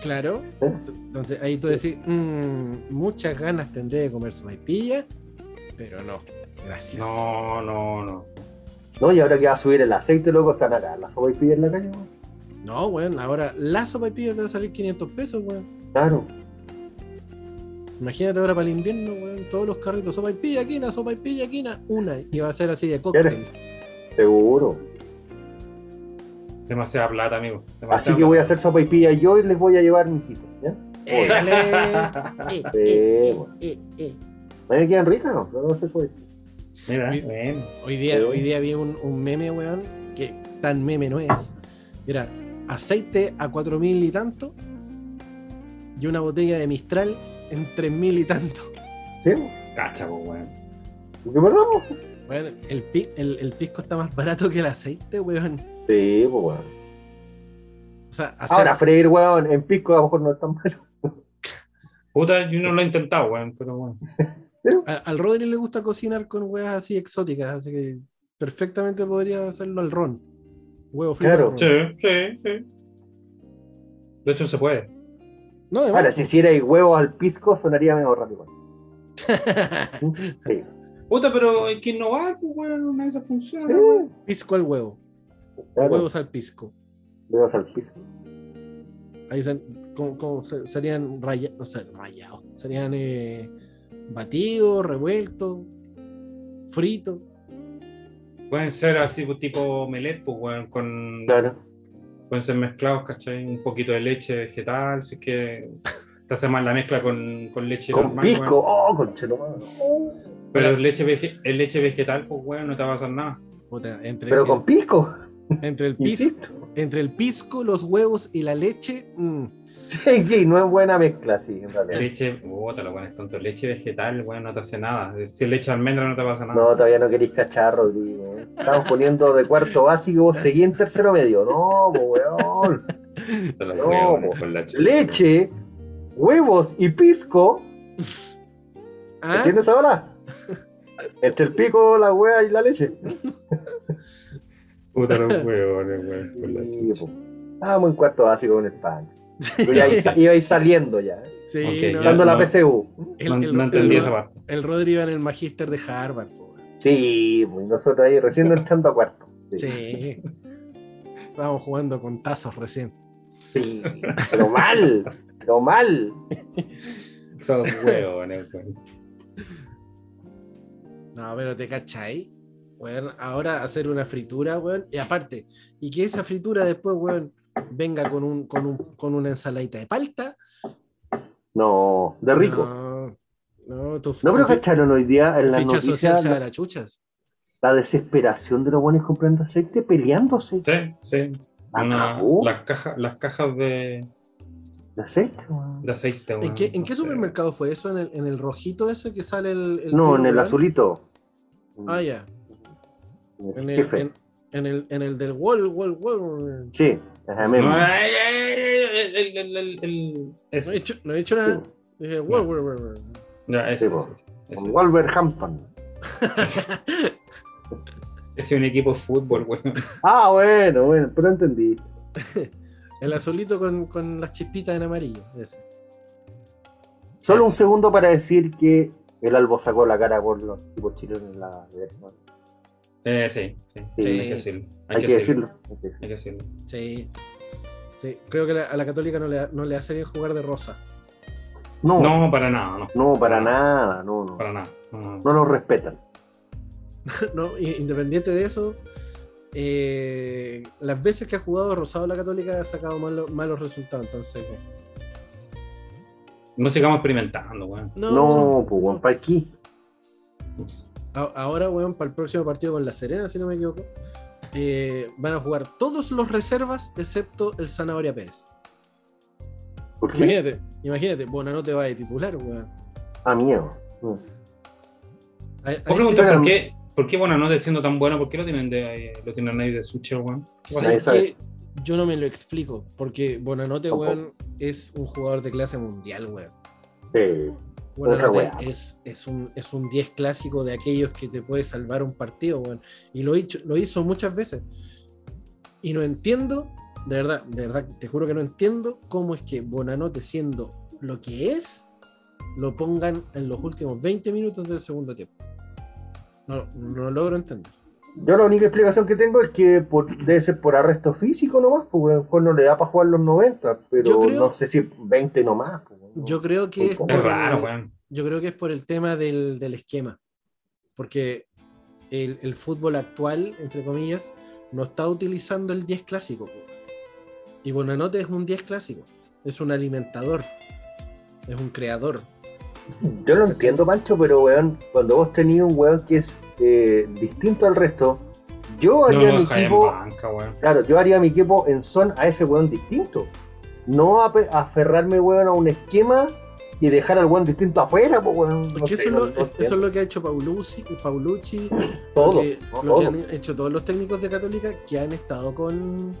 claro. ¿Eh? Entonces ahí tú decís, "Mm, muchas ganas tendré de comer sopaipilla, pero no, gracias. No, no, no. No, y ahora que va a subir el aceite, loco, se van a cagar las sopaipillas en la calle. weón. No, weón, ahora la sopaipilla te va a salir 500 pesos, weón. Claro. Imagínate ahora para el invierno, weón, todos los carritos, sopaipilla quina, sopaipilla quina, una, y va a ser así de cóctel. Seguro. Demasiada plata, amigo. Así que voy a hacer sopaipilla yo y les voy a llevar mijitos. Eh, eh, eh, bueno. eh, eh. ¿A mí me quedan ricas? No, no sé sopaipilla. Mira, Mi- bueno. Hoy día, hoy día vi un, un meme, weón, que tan meme no es. Era aceite a 4000 y tanto y una botella de Mistral en 3000 y tanto. ¿Sí? Cacha, weón. ¿Qué verdad, po? Weón, el, pi- el, el pisco está más barato que el aceite, weón. Sí, pues, weón. O sea, hacer- Ahora, freír, weón, en pisco a lo mejor no es tan malo. Puta, yo no lo he intentado, weón, pero bueno. a- al Rodri le gusta cocinar con weas así exóticas, así que perfectamente podría hacerlo al ron. Huevo frito. Claro. Sí, sí, sí. De hecho, se puede. No, de Ahora, si hicierais huevos al pisco, sonaría medio rápido. Sí. Puta, pero hay que innovar, pues, weón. Una de esas Sí, weón. pisco al huevo. claro. Huevos al pisco. Huevos al pisco. Ahí se- como- como se- serían raya- o sea, rayados. Serían eh, batidos, revueltos, fritos. Pueden ser así, pues, tipo melet, pues, weón, con. Claro. Pueden ser mezclados, ¿cachai? Un poquito de leche vegetal, si es que te hace mal la mezcla con, con leche Con normal, pisco. Oh, conchetumare. Pero leche, vege- el leche vegetal, pues, weón, no te va a hacer nada. Puta, entre, Pero con pisco. entre, el pisco. Entre el pisco, los huevos y la leche. mm, Sí, sí, no es buena mezcla, sí, en realidad. Leche, puta, lo bueno es tonto. Leche vegetal, weón, no te hace nada. Si leche de almendra, no te pasa nada. No, todavía no queréis cachar, Rodrigo. ¿eh? Estamos poniendo de cuarto básico, vos seguís en tercero medio. No, po, weón. No, po. con la. Leche, huevos y pisco. ¿Ah? ¿Entiendes ahora? Entre el pico, la hueá y la leche. Puta los huevones, weón, con la chucha. Estábamos en cuarto básico con el pan. Iba iba ahí saliendo ya. Sí, Ok, no, ya, Dando la. PCU. el, No, el- no entendí el- esa el Rodri iba en el magíster de Harvard. po. Sí, pues nosotros ahí recién entrando a cuarto. Sí. Estábamos jugando con tazos recién. Sí, pero mal, pero mal. Son huevones, weón. No, pero te cachai. Weón, ahora hacer una fritura, weón. Y aparte, y que esa fritura después, weón, venga con, un, con, un, con una ensaladita de palta. No, de rico. No, no, tu, No, pero cacharon hoy día en tu las ficha social noticias se va a la, las chuchas. la desesperación de los buenos comprando aceite, peleándose. Sí, sí. La Una- las, cajas, las cajas de, De aceite, weón. de aceite. ¿En weón, qué, en no qué sé. supermercado fue eso? ¿En el, en el rojito ese que sale el. el No, en el azulito. Ah, ya. En el En el, jefe. en, en el, en el del Wall, Wall, Wall. Sí, ajá, No, mismo. ay, ay, ay, el, el. No he hecho, no he hecho nada. Dije, Wall, Wall, Wall, Wall. Ya, ese, Sí, ese, ese. Con Wolverhampton. Ese es un equipo de fútbol, weón. Ah, bueno, bueno, pero entendí. El azulito con, con las chispitas en amarillo. Ese. Solo un segundo para decir que el Albo sacó la cara por los tipos chilenos en la Eh, sí, sí, Sí. Hay que decirlo. Hay, Hay que decirlo. hay que decirlo. Hay que decirlo. Sí. Sí. Creo que la- a la católica no le, no le hace bien jugar de rosa. No, no, No, para nada, no. para nada, no, no. Para nada. No, no. No nos respetan. no, independiente de eso, eh, las veces que ha jugado Rosado la Católica ha sacado malo- malos resultados. Entonces, eh, No sigamos experimentando, weón. no, No, pues, weón, ¿para aquí? A- Ahora, weón, para el próximo partido con La Serena, si no me equivoco, eh, van a jugar todos los reservas excepto el Zanahoria Pérez. ¿Por qué? Imagínate, imagínate, Bonanote va de titular, weón. Ah, miedo. Mm. A- a Puedo preguntar por qué, por qué Bonanote siendo tan bueno, por qué lo tienen de lo tienen ahí de suche, weón. Yo no me lo explico, porque Bonanote, weón, es un jugador de clase mundial, weón. Sí. Es, es, un, es un 10 clásico de aquellos que te puede salvar un partido, weón. Y lo, hizo, lo hizo muchas veces. Y no entiendo, de verdad, de verdad, te juro que no entiendo cómo es que Bonanote, siendo lo que es, lo pongan en los últimos 20 minutos del segundo tiempo. No, no lo logro entender. Yo la única explicación que tengo es que por- debe ser por arresto físico nomás, pues weón, pues no le da para jugar los 90, pero Yo creo- no sé si 20 nomás. pues, weón. Yo creo que es por- raro. Yo creo que es por el tema del, del esquema. Porque el, el fútbol actual, entre comillas, no está utilizando el 10 clásico. po. Y Bonanote es un 10 clásico. Es un alimentador. Es un creador. Yo lo entiendo, Pancho, pero weón, cuando vos tenías un weón que es eh, distinto al resto, yo No haría mi equipo, banca, weón. claro, yo haría mi equipo en son a ese weón distinto. No ape- aferrarme, weón, a un esquema y dejar al weón distinto afuera, pues weón. Es No que sé, eso, es no- lo, no eso entiendo. es lo que ha hecho Paulucci, Paulucci Todos, lo que, no, lo que todos. han hecho todos los técnicos de Católica que han estado con,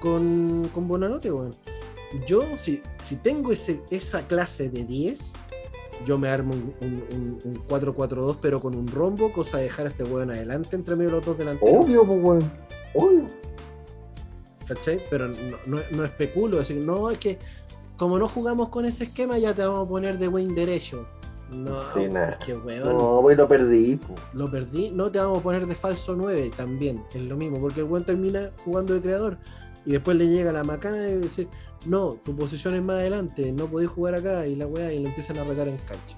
con, con Bonanote, weón. Yo, si, si tengo ese, esa clase de 10, yo me armo un, un- un- un 4-4-2, pero con un rombo, cosa de dejar a este weón adelante entre medio de los dos delanteros. Obvio, pues weón. Obvio. ¿Cachai? Pero no, no, no especulo, decir, no, es que como no jugamos con ese esquema, ya te vamos a poner de wing derecho. No, Sí, que weón. No, pues lo perdí. pues. lo perdí, no te vamos a poner de falso 9 también, es lo mismo, porque el buen termina jugando de creador y después le llega la macana de decir, no, tu posición es más adelante, no podés jugar acá y la weá y lo empiezan a retar en cancha.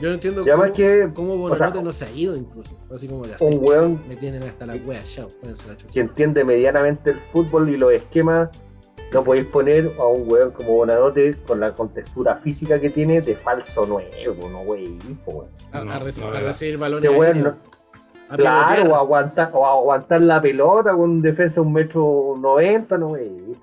Yo no entiendo cómo, que cómo o sea, Bonanote no se ha ido incluso, así como de un weón me tienen hasta la wea, chao, la chucha. que entiende medianamente el fútbol y los esquemas, no podéis poner a un weón como Bonadote con la contextura física que tiene de falso nuevo, no wey. A, No, a no, a recibir balones Este claro, o aguantar, o aguantar la pelota con un defensa de un metro noventa, no wey.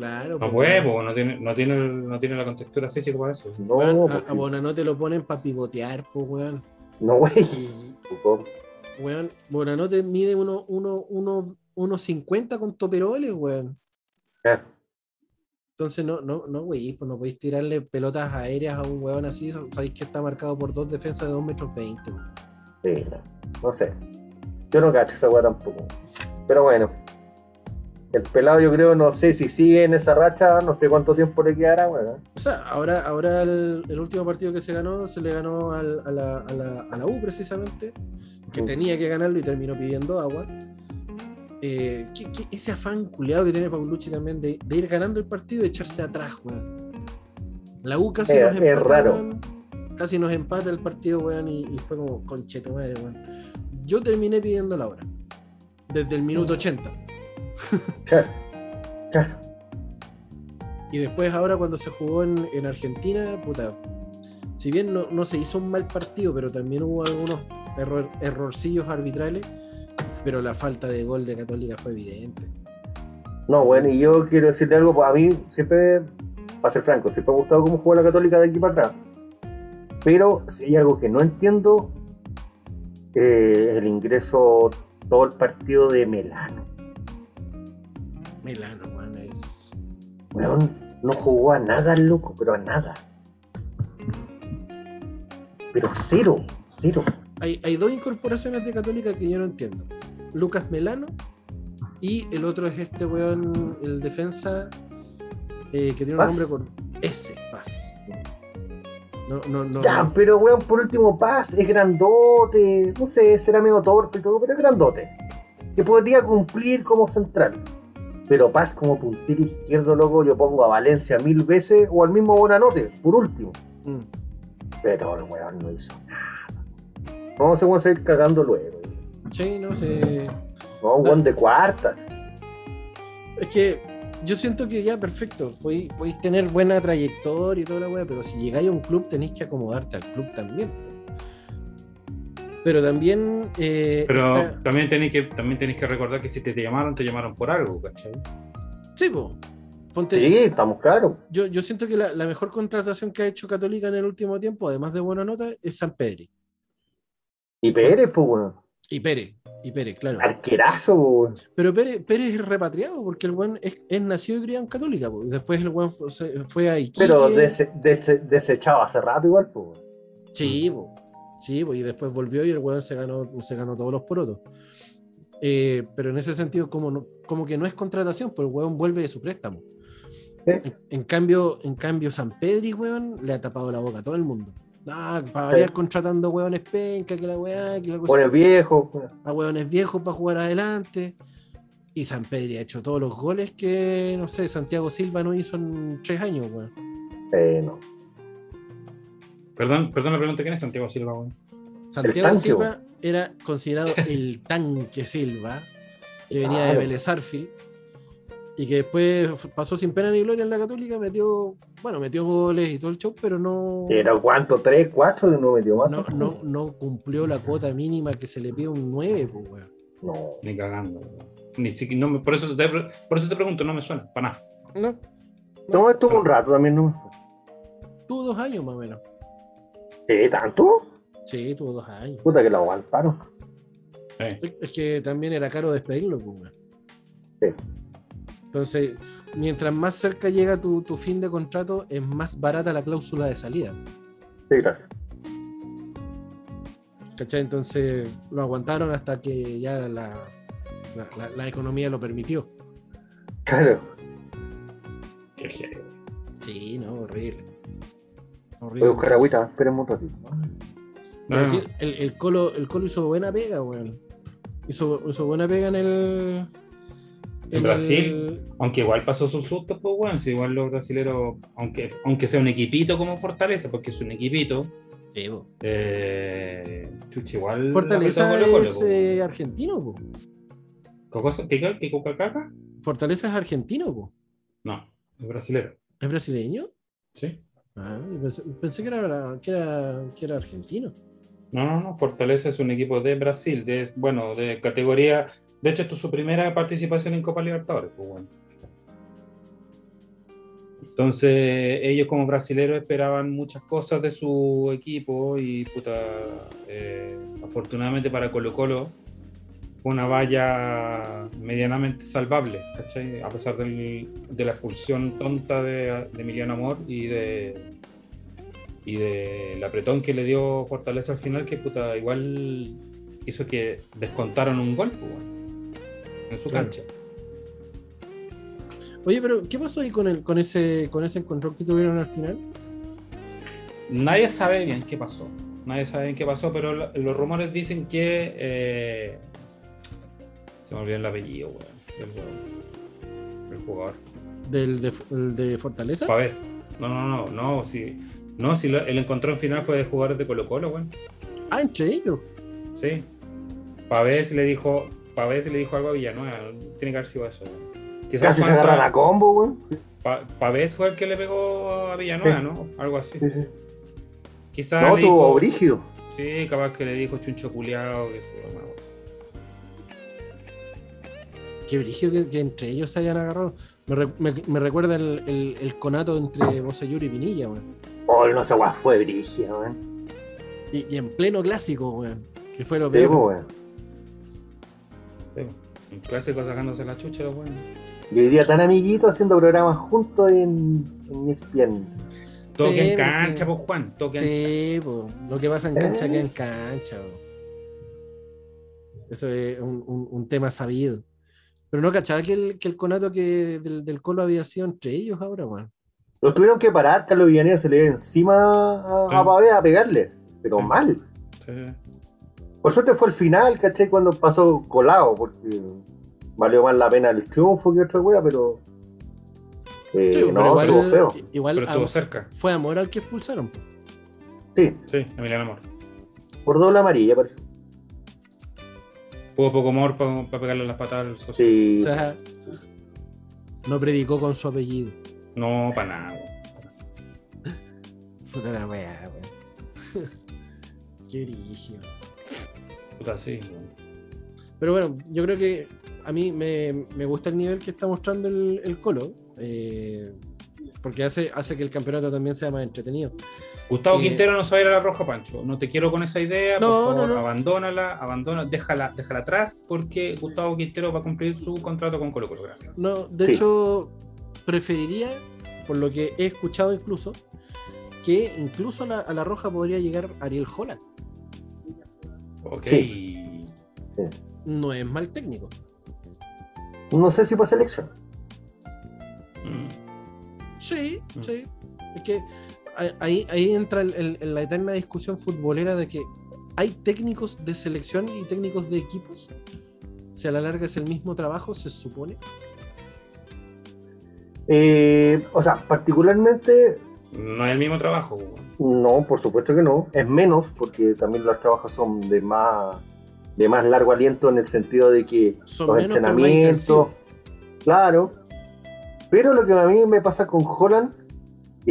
Claro, No pues, po, no tiene, no tiene, no tiene la contextura física para eso. No, weón, pues a, sí. a Bonanote lo ponen para pivotear, pues weón. no wey. po. Weón, Bonanote mide 1.50 uno, uno, uno 50 con toperoles, weón. Ah, Entonces no, no, no, güey, pues no podéis tirarle pelotas aéreas a un weón así. Sabéis que está marcado por dos defensas de 2 metros 20. weón. sí, no, no sé. Yo no cacho esa weá tampoco. Pero bueno. El pelado yo creo, no sé si sigue en esa racha, no sé cuánto tiempo le quedará, weón. O sea, ahora, ahora el, el último partido que se ganó, se le ganó al- a, la, a, la, a la U precisamente, que Mm. tenía que ganarlo y terminó pidiendo agua. Eh, ¿qué- qué- ese afán culiado que tiene Paulucci también de, de ir ganando el partido y echarse atrás, weón. La U casi nos es empata, raro. weón. casi nos empata el partido, weón, y, y fue como concheto madre, weón. Yo terminé pidiendo la hora. Desde el minuto 80. Claro. Claro. Y después ahora cuando se jugó en, en Argentina, puta, si bien no, no se hizo un mal partido, pero también hubo algunos error- errorcillos arbitrales, pero la falta de gol de Católica fue evidente. No, bueno, y yo quiero decirte algo, pues a mí siempre, para ser franco, siempre me ha gustado cómo juega la Católica de aquí para atrás. Pero si hay algo que no entiendo, eh, el ingreso todo el partido de Melano. Milano, weón, es. Weón, no jugó a nada loco, pero a nada. Pero cero, cero. Hay, hay dos incorporaciones de Católica que yo no entiendo. Lucas Melano y el otro es este weón, el defensa eh, que tiene un nombre con S, Paz. No, no, no. Ya, pero weón, por último, Paz es grandote, no sé, será medio torpe y todo, pero es grandote. Que podría cumplir como central. Pero Paz como puntero izquierdo, loco, yo pongo a Valencia mil veces o al mismo Bonanote, por último. Mm. Pero el weón no hizo nada. No se van a seguir cagando luego. Sí, no sé. No, un weón de cuartas. Es que yo siento que ya, perfecto. Podéis, podéis tener buena trayectoria y toda la weá, pero si llegáis a un club tenéis que acomodarte al club también. Pero también. eh, Pero está- también tenéis que, también tenéis que recordar que si te, te llamaron, te llamaron por algo, ¿cachai? Sí, po. Ponte, Sí, estamos claros. yo, yo siento que la, la mejor contratación que ha hecho Católica en el último tiempo, además de buena nota, es San Pedri. Y Pérez, pues weón. Y Pérez. Y Pérez, claro. Arquerazo, weón. Pero Pérez, Pérez es repatriado porque el buen es, es nacido y criado en Católica. po. Y después el buen fue, fue a Iquique. Pero dese- dese- desechado hace rato igual, pues. Sí, po. Sí, po, y después volvió y el weón se ganó, se ganó todos los porotos. Eh, pero en ese sentido, como, no- como que no es contratación, pues el weón vuelve de su préstamo. ¿Eh? En, en cambio, en cambio, San Pedri, weón, le ha tapado la boca a todo el mundo. Ah, para variar Sí. contratando weones penca, que la weá, que la cosa. Pone viejo. weón. a hueones viejos para jugar adelante. Y San Pedri ha hecho todos los goles que, no sé, Santiago Silva no hizo en tres años, weón. Eh, no. Perdón, perdón la pregunta, ¿quién es Santiago Silva? Santiago tanque, Silva era considerado el tanque Silva, que venía de. Vélez y que después pasó sin pena ni gloria en la Católica, metió, bueno, metió goles y todo el show, pero no, Era cuánto, tres, cuatro, no metió más. no, no, no cumplió la cuota mínima que se le pide un 9, pues, weón. No. Ni cagando. Ni siquiera, no por, eso te, por eso te pregunto, no me suena, para nada. No, No, estuvo un rato también, ¿no? tuvo dos años más o menos. ¿Eh, tanto? Sí, tuvo dos años. Puta que lo aguantaron. Eh, Es- que también era caro despedirlo, pues. Sí. Entonces, mientras más cerca llega tu, tu fin de contrato, es más barata la cláusula de salida. Sí, claro. ¿Cachai? Entonces lo aguantaron hasta que ya la, la, la- la economía lo permitió. Claro. Sí, no, horrible. Voy a buscar agüita, espérenme un ratito. Pero No, sí, el, el Colo, el Colo hizo buena pega, weón. Hizo, hizo buena pega en el. En Brasil. Aunque igual pasó sus sustos, pues bueno, si igual los brasileros, aunque, aunque sea un equipito como Fortaleza, porque es un equipito, Sí, eh, igual. Fortaleza es eh, argentino, po. ¿Qué? ¿Qué, qué Coca-Caca? Fortaleza es argentino, po. No, es brasilero. ¿Es brasileño? ¿Sí? Pensé, que, era, que, era, que era argentino. No, no, no. Fortaleza es un equipo de Brasil, de, bueno, de categoría. De hecho, esto es su primera participación en Copa Libertadores, pues. Entonces, ellos como brasileros esperaban muchas cosas de su equipo y, eh, afortunadamente para Colo Colo una valla medianamente salvable, ¿cachai? A pesar del- de la expulsión tonta de, de Emiliano Amor y de, y del apretón que le dio Fortaleza al final, que puta, igual hizo que descontaron un gol pues, en su Claro. cancha. Oye, pero ¿qué pasó ahí con, el, con, ese, con ese encontrón que tuvieron al final? Nadie sabe bien qué pasó. Nadie sabe bien qué pasó, pero lo- los rumores dicen que. eh, se me olvidó el apellido, weón. del- del jugador. ¿Del de, el de Fortaleza? Pavés. No, no, no, no. Sí. No, si lo- el encontrón final fue de jugadores de Colo Colo, weón. Ah, entre ellos. Sí. Pavés le dijo, Pavés le dijo algo a Villanueva. Tiene que haber sido eso. weón. Quizás Casi se agarran a combo, weón. Pa- Pavés fue el que le pegó a Villanueva, Sí. ¿no? Algo así. Sí, sí. Quizás No, tuvo dijo, brígido. Sí, capaz que le dijo chuncho culiao, que se Qué brillo que, que entre ellos se hayan agarrado. Me, re- me- me recuerda el, el- el conato entre Bosellur y Pinilla, weón. Oh, no sé, weón, fue brígido, weón. Y, y en pleno clásico, weón. Que fue lo Sí, peor. pues, weón. Sí, Un clásico sacándose la chucha, los buenos. Y hoy día tan amiguitos haciendo programas juntos en, en E ESPN. Todo Sí, que en cancha, pues Juan. Todo que en- Sí, po. lo que pasa en cancha Eh. queda en cancha. po. Eso es un, un- un tema sabido. Pero no cachaba que el, que el conato que del, del Colo había sido entre ellos ahora, weón. Los tuvieron que parar, Carlos Villaneda se le dio encima a, a Sí. A pegarle, pero Sí. mal. Sí, sí. Por suerte fue el final, ¿cachai? Cuando pasó colado, porque valió más la pena el triunfo que otra wea, pero. eh, Sí, pero no, estuvo feo. igual Pero estuvo a- cerca. fue amor al que expulsaron. Sí, Sí, Emiliano Amor. por doble amarilla, parece. Hubo poco amor para pegarle las patadas al socio. Sí. O sea, no predicó con su apellido. No, para nada. weón. Puta la weá, weón. Qué brígido. Puta, sí. weón. Pero bueno, yo creo que a mí me, me gusta el nivel que está mostrando el, el Colo. eh, porque hace, hace que el campeonato también sea más entretenido. Gustavo Eh, Quintero no se va a ir a la roja, Pancho. No te quiero con esa idea. No, por favor, no, no. abandónala, abandona, déjala, déjala atrás, porque Gustavo Quintero va a cumplir su contrato con Colo Colo. Gracias. No, de Sí. hecho, preferiría, por lo que he escuchado incluso, que incluso a la, a la roja podría llegar Ariel Holland. Ok. No es mal técnico. No sé si fue selección. Mm. Sí, Mm. sí. Es que ahí, ahí entra el- el- el- la eterna discusión futbolera de que hay técnicos de selección y técnicos de equipos. Si a la larga es el mismo trabajo, se supone. Eh, o sea, particularmente, No es el mismo trabajo. no, por supuesto que no. Es menos, porque también los trabajos son de más, de más largo aliento en el sentido de que Son los entrenamientos. Claro. Pero lo que a mí me pasa con Holland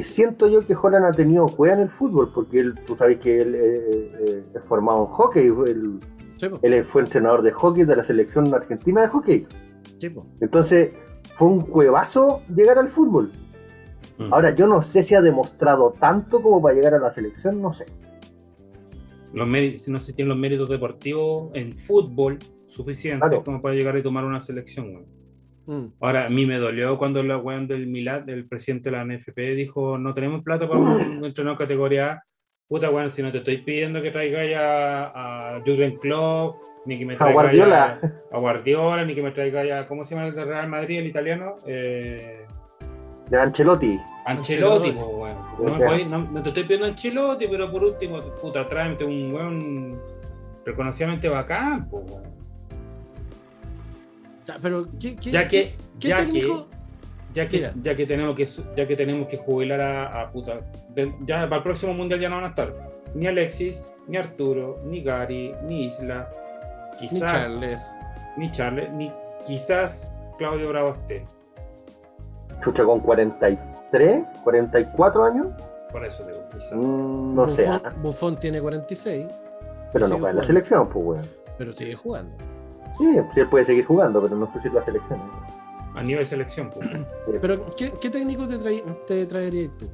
siento yo que Holland ha tenido juega en el fútbol, porque él, tú sabes que él eh, eh, es formado en hockey, él, Sí, él fue entrenador de hockey de la selección argentina de hockey. sí. Entonces, fue un cuevazo llegar al fútbol. Mm. Ahora, yo no sé si ha demostrado tanto como para llegar a la selección, no sé. Los méritos, no sé si tiene los méritos deportivos en fútbol suficientes Claro. como para llegar y tomar una selección. weón. Mm. Ahora, a mí me dolió cuando la weón del Milad, el presidente de la NFP, dijo: No tenemos plata para un entrenador categoría A. Puta, bueno, si no te estoy pidiendo que traigáis a, a Jurgen Klopp, ni que me A traigáis Guardiola. a, a Guardiola, ni que me traigáis a. ¿Cómo se llama el de Real Madrid, el italiano? Eh, De Ancelotti. Ancelotti, Ancelotti. po, weón. No, me podéis- no- no te estoy pidiendo Ancelotti, pero por último, puta, tráeme un weón reconocidamente bacán, po, weón. Ya, pero, ¿qué, qué- Ya que, qué ya técnico? que, ya que, Mira. ya que tenemos que, ya que tenemos que jubilar a, a puta, de- ya para el próximo mundial ya no van a estar ni Alexis, ni Arturo, ni Gary, ni Isla, Ni quizás, Charles. ni Charles, ni quizás Claudio Bravo esté. Chucha con 43, 44 años. Por eso digo, quizás. Mm, no sé, Buffon, ah, Buffon tiene 46, pero no para la jugando. selección, pues, weón. pero sigue jugando. Sí, sí, él puede seguir jugando, pero no sé si es la selección. A nivel selección, pues. Pero, ¿qué, qué técnico te, traí- te traerías tú?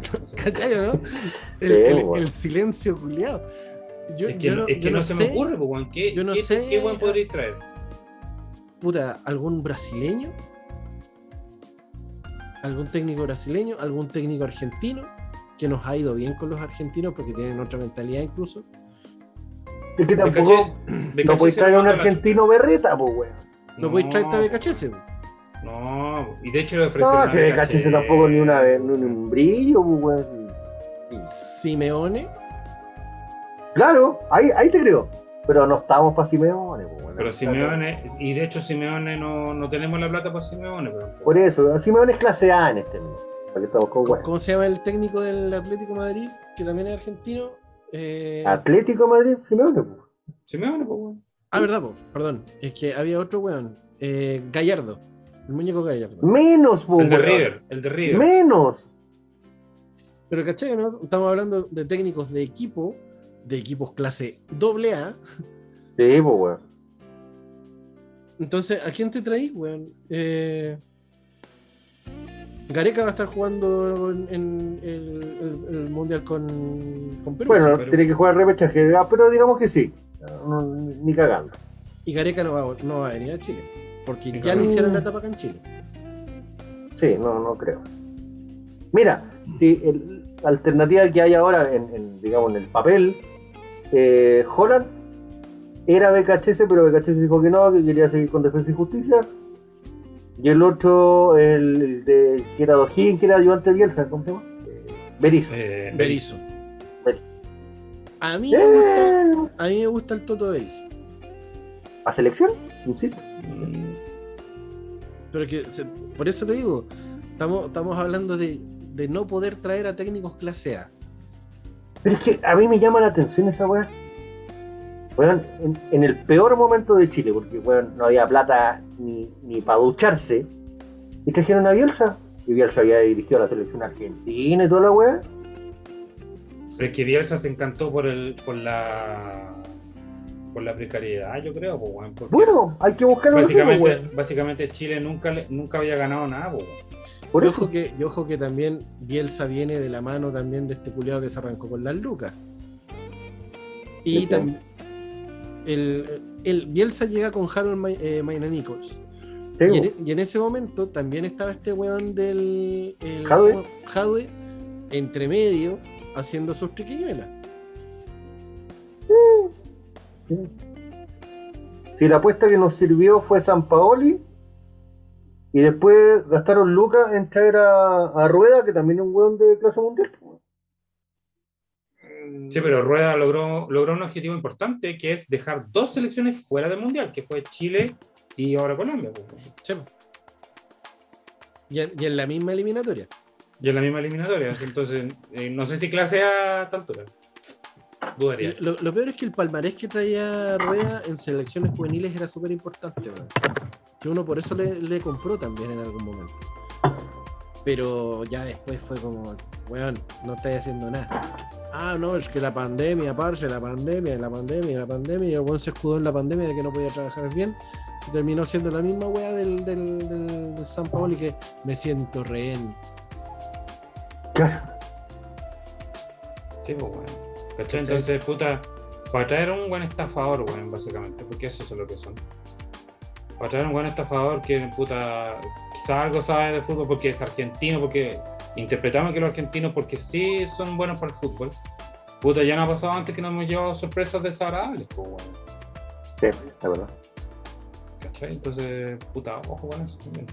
¿Cachai, no? El, silencio culiado. Yo, es que, yo no, no, es que yo no no se sé, me ocurre, pues, weón. ¿Qué, yo no qué, sé- qué weón podríais traer? puta, algún brasileño, algún técnico brasileño, algún técnico argentino, que nos ha ido bien con los argentinos porque tienen otra mentalidad incluso. Es que tampoco no podéis traer a un argentino berreta, pues, weón. No, podéis traerte a BKHS. No, y de hecho ofrecieron No, si de BKHS. cachese tampoco ni una vez, ni un brillo, pues, weón. Simeone, Claro, ahí, ahí te creo. Pero no estábamos para Simeone, pues, weón. Pero Simeone, y de hecho Simeone no, no tenemos la plata para Simeone, pero Por eso, Simeone es clase A en este momento. Para que estamos con ¿Cómo, weas. cómo se llama el técnico del Atlético Madrid? Que también es argentino. Eh, Atlético Madrid, Simeone. pues. Simeone, pues, weón. ah, verdad, po, perdón. Es que había otro weón. Eh, Gallardo. El muñeco Gallardo. Menos, po, El de weón. River, el de River. Menos. Pero ¿cachai? no? Estamos hablando de técnicos de equipo, de equipos clase AA. Sí, pues, weón. Entonces, ¿a quién te traís, weón? Eh, Gareca va a estar jugando en, en el, el- el mundial con, con Perú. Bueno, tiene que jugar repechaje, ah, pero digamos que sí. No, ni cagando. Y Gareca no va, no va a venir a Chile. Porque ya le hicieron la etapa acá en Chile. Sí, no, no creo. Mira, si el- la alternativa que hay ahora en, en, digamos, en el papel, eh, Holland era BKHS, pero BKHS dijo que no, que quería seguir con Defensa y Justicia. Y el otro, el, el de, que era Dojín, que era ayudante de Bielsa, ¿cómo se llama? Eh, Berizzo. Eh, Berizzo. Berizzo. A mí, me gusta, Eh, a mí me gusta el Toto Berizzo. ¿A selección? Insisto. mm, Pero que se- por eso te digo, estamos, estamos hablando de, de no poder traer a técnicos clase A. Pero es que a mí me llama la atención esa weá. Weón, en, en el peor momento de Chile, porque weón, no había plata ni, ni para ducharse, y trajeron a Bielsa. Y Bielsa había dirigido a la selección argentina y toda la weá. Pero es que Bielsa se encantó por el, por la por la precariedad, yo creo, pues, weón, Bueno, hay que eso, básicamente, weón. básicamente Chile nunca nunca había ganado nada, pues, weón. Por y, eso. ojo que, y ojo que también Bielsa viene de la mano también de este culiado que se arrancó con las lucas. Y también el, el Bielsa llega con Harold Ma- eh, Maina Nichols. Sí, Y en, weón. y en ese momento también estaba este weón del el- Jadwe. Entre medio haciendo sus triquiñuelas. Si la apuesta que nos sirvió fue San Paoli, y después gastaron lucas en traer a, a Rueda, que también es un weón de clase mundial. Sí, pero Rueda logró, logró un objetivo importante, que es dejar dos selecciones fuera del Mundial, que fue Chile y ahora Colombia. pues. Sí. Y, en, y en la misma eliminatoria. Y en la misma eliminatoria. Entonces, eh, no sé si clase A altura. Dudaría. Lo, lo peor es que el palmarés que traía Rueda en selecciones juveniles era súper importante. Que uno por eso le, le compró también en algún momento. Pero ya después fue como, weón, no estáis haciendo nada. Ah, no, es que la pandemia, parce, la pandemia, la pandemia, la pandemia. Y el weón se escudó en la pandemia de que no podía trabajar bien. Y terminó siendo la misma weá del, del, del, del San Paolo y que me siento rehén. Claro. Sí, pues, weón. ¿Cachai? Entonces, puta, para traer un buen estafador, weón, básicamente, porque eso es lo que son. Para traer un buen estafador que, puta, algo sabe de fútbol porque es argentino, porque interpretamos que los argentinos, porque sí son buenos para el fútbol. Puta, ya no ha pasado antes que nos hemos llevado sorpresas desagradables, pues, weón. Sí, la verdad. ¿Cachai? Entonces, puta, ojo con eso también.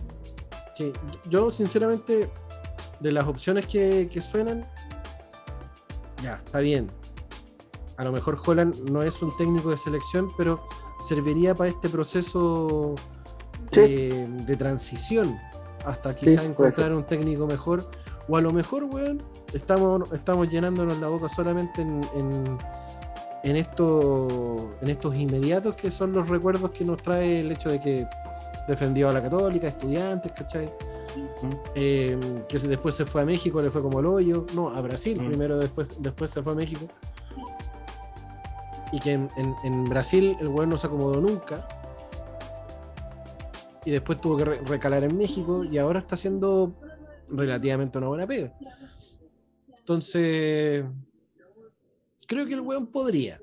Sí, yo sinceramente, de las opciones que, que suenan, ya, está bien. A lo mejor Holland no es un técnico de selección, pero serviría para este proceso Sí. de, transición hasta quizá encontrar un técnico mejor. O a lo mejor, weón, estamos, estamos llenándonos la boca solamente en, en, en, esto, en estos inmediatos que son los recuerdos que nos trae el hecho de que defendió a la católica, estudiantes, ¿cachai? Eh, que se- después se fue a México, le fue como el hoyo. No, a Brasil primero, después, después se fue a México. Y que en, en- en Brasil el weón no se acomodó nunca. Y después tuvo que re- recalar en México y ahora está haciendo relativamente una buena pega. Entonces, creo que el weón podría.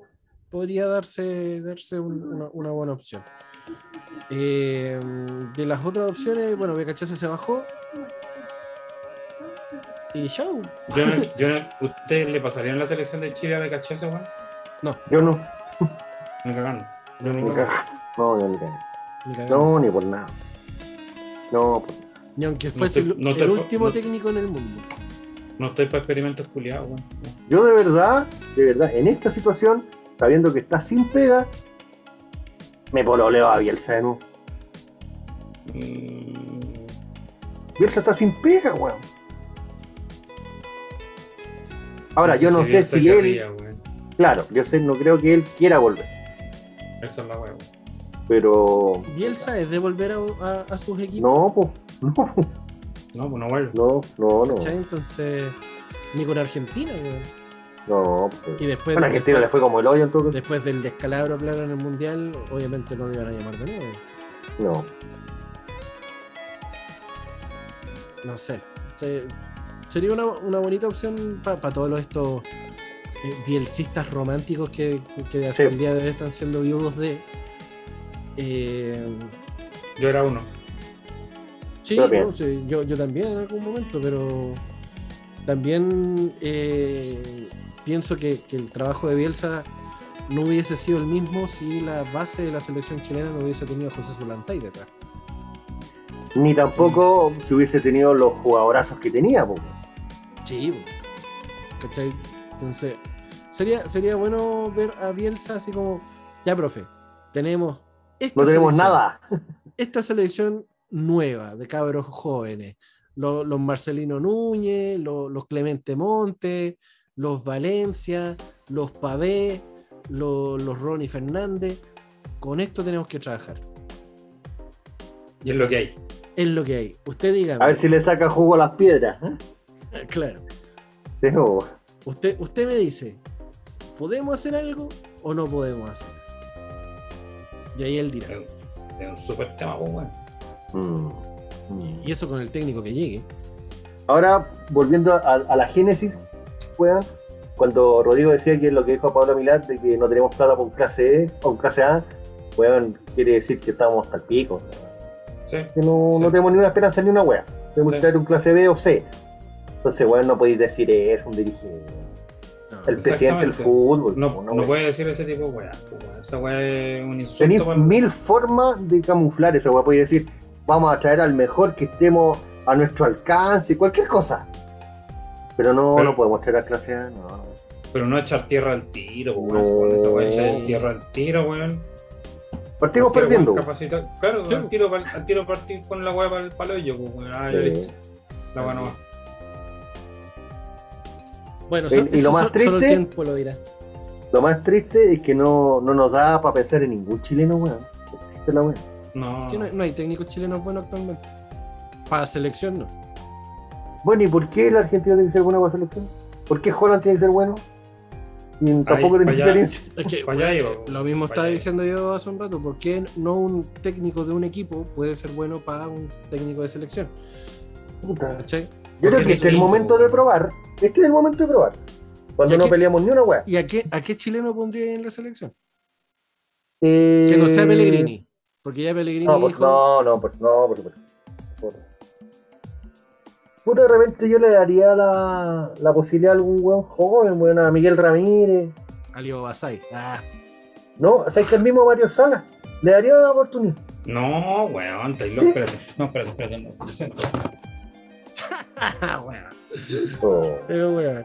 Podría darse, darse un- una, una buena opción. Eh, de las otras opciones, bueno, BKHS se bajó. Y chau. Yo no- yo no- ¿Ustedes le pasarían la selección de Chile a BKHS, weón? Yo no. Me cagando. Yo Ni no, Ni creo. cagar. No, yo ni cagar. No, ni por nada. No, por- Ni aunque No fuese te- el, no el último no- técnico en el mundo. no estoy para experimentos culiados, weón. Yo de verdad, de verdad, en esta situación, sabiendo que está sin pega, Me pololeo a Bielsa de nuevo. Mm, Bielsa está sin pega, weón. Ahora, yo no sé Bielsa si él. Claro, yo sé, no creo que él quiera volver. Eso es la weón. Pero. Bielsa es de volver a, a- a sus equipos. No, pues. No, No, pues no vuelve. no, no, no. ¿cachai? Entonces, ni con Argentina, weón. No, pues. Y después, Bueno, Argentina le fue como el hoyo en todo caso. después del descalabro claro en el mundial, obviamente no lo iban a llamar de nuevo. No. No sé. Se- sería una, una bonita opción para todos los estos eh, bielcistas románticos que, que, que hasta Sí. el día de hoy están siendo viudos de. Eh, Yo era uno. sí, Yo también. no, sí, yo, yo también en algún momento, pero también eh, pienso que, que el trabajo de Bielsa no hubiese sido el mismo si la base de la selección chilena no hubiese tenido a José Zulantay detrás. Ni tampoco si hubiese tenido los jugadorazos que tenía. Sí. ¿cachai? Entonces, sería, sería bueno ver a Bielsa así como, ya, profe, tenemos esta No tenemos nada. Esta selección nueva de cabros jóvenes, lo- los, Marcelino Núñez, lo- los Clemente Monte, los Valencia, los Pavé, lo- los Ronnie Fernández. Con esto tenemos que trabajar. Y es lo que hay. Es lo que hay. Usted diga. A ver si le saca jugo a las piedras. ¿eh? Claro. Sí, o- Usted, usted me dice, ¿podemos hacer algo o no podemos hacer? Y ahí él dirá. Es es un super tema, pues, weón. Mm. Mm. Y eso con el técnico que llegue. Ahora, volviendo a, a la génesis, weón, cuando Rodrigo decía que lo que dijo Pablo Milat de que no tenemos plata por un clase E o un clase A, weón, quiere decir que estamos hasta el pico. Sí. Que no, Sí. no tenemos ni una esperanza ni una wea. Tenemos que traer un clase B o C. Entonces, weón, no podéis decir eso, un dirigente. No, El presidente del fútbol. No, no weón. puede decir ese tipo de weá. pues, weón. Esa weá es un insulto. Tenéis para- mil formas de camuflar esa weá. Podéis decir, vamos a traer al mejor que estemos a nuestro alcance, cualquier cosa. Pero no, Pero- no podemos traer a clase A, no. Pero no echar tierra al tiro, pues, No. weón. Con esa weá echar tierra al tiro, weón. Partimos tiro, perdiendo. weón, capacita- Claro, Sí. al tiro, al tiro partir con la weá para el paloyo, pues, weón. Ah, ya Sí. listo. La weá no va. Bueno, Y- so- y lo más so- solo el triste- tiempo lo dirá. Lo más triste es que no, no nos da para pensar en ningún chileno, weón. Existe la weá. No. Es que no, no hay técnicos chilenos buenos actualmente. Para selección no. Bueno, ¿y por qué la Argentina tiene que ser buena para selección? ¿Por qué Holland tiene que ser bueno? Y tampoco tiene experiencia. Es que Pa' allá bueno, iba, lo mismo estaba diciendo yo hace un rato. ¿Por qué no un técnico de un equipo puede ser bueno para un técnico de selección? Puta. ¿Cachai? Yo creo que este es el es momento de probar. Este es el momento de probar. Cuando ¿Y no peleamos ni una weá. ¿Y a qué, a qué chileno pondría en la selección? Eh, Que no sea Pellegrini. Porque ya Pellegrini No, pues, dijo. no, no, pues, no, por supuesto. Por- Puta, de repente yo le daría la, la posibilidad a algún weón joven, weón, a Miguel Ramírez. Alio Basay. Ah, No, o sea, que al mismo Mario Sala. Le daría la oportunidad. No, weón, estáis loco, espérate. No, espérate, espérate. No. Oh. Pero bueno.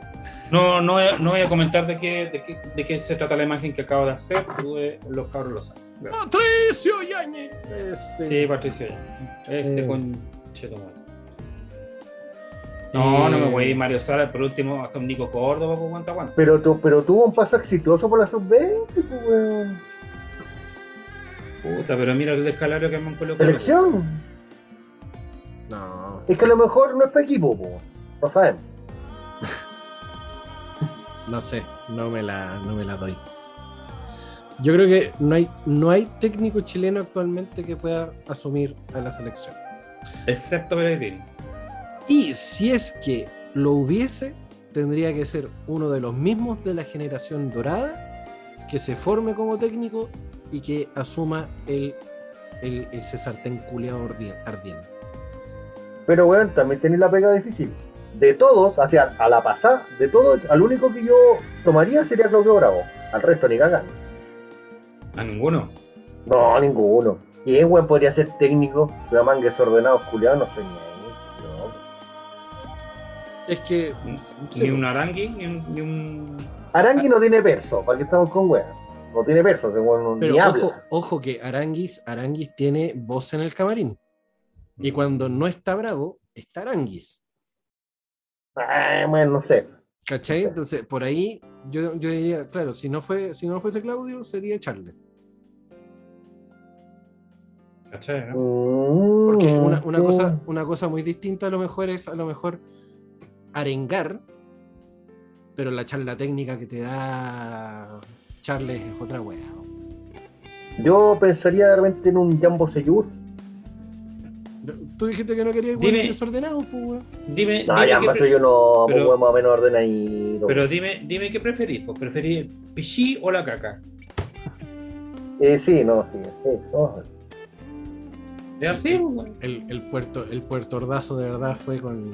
No, no, voy a- no voy a comentar de qué, de, qué, de qué se trata la imagen que acabo de hacer. Tú, eh, los cabros lo saben. Patricio Yañez. Ese. Sí, Patricio. Este Eh. con Cheto Moto. No, Eh, no me voy a ir Mario Sala, por último, hasta un Nico Córdoba, pues cuánto aguanta. Pero, tu- pero tuvo un paso exitoso por la sub-20, pues, weón. Puta, pero mira el descalabro que me han colocado. Selección. No. Es que a lo mejor no es para equipo, pues. No sabemos. No sé, no me la, no me la doy. Yo creo que no hay, no hay técnico chileno actualmente que pueda asumir a la selección. Excepto Pellegrini. Y si es que lo hubiese, tendría que ser uno de los mismos de la generación dorada que se forme como técnico y que asuma el, el, ese sartén culeado ardi- ardiente. Pero, weón, también tenéis la pega difícil. De todos, hacia a la pasada, de todos, al único que yo tomaría sería Claudio Bravo. Al resto ni cagando. A ninguno. No, ninguno. ¿Quién, weón, podría ser técnico? Una manga desordenados, culiados, no. No. Es que Ni un Arangui, ni un. Ni un... Arangui no tiene perso, para que estamos con weón. no tiene weón no- Pero ni ojo, habla. ojo que Aranguis, Aranguis tiene voz en el camarín. Y cuando no está bravo, está Aranguis. Ah, bueno, no sé. ¿Cachai? Entonces, por ahí yo, yo diría, claro, si no fue, si no fuese Claudio, sería Charles. ¿Cachai, no? Mm, Porque una, una sí. cosa, una cosa muy distinta a lo mejor es a lo mejor arengar, pero la charla técnica que te da Charles es otra wea. Yo pensaría de repente en un Jambo Seyur. Tú dijiste que no querías Dime. desordenados, pues weón. Dime, No, dime Jambo pre- Seyur no, pero- weón más o menos ordenadito. pero dime, dime qué preferís, pues preferís el pichí o la caca. Eh, sí, no, sí, sí. no. ¿Es así, pues? El, el puerto, el puerto ordazo de verdad fue con.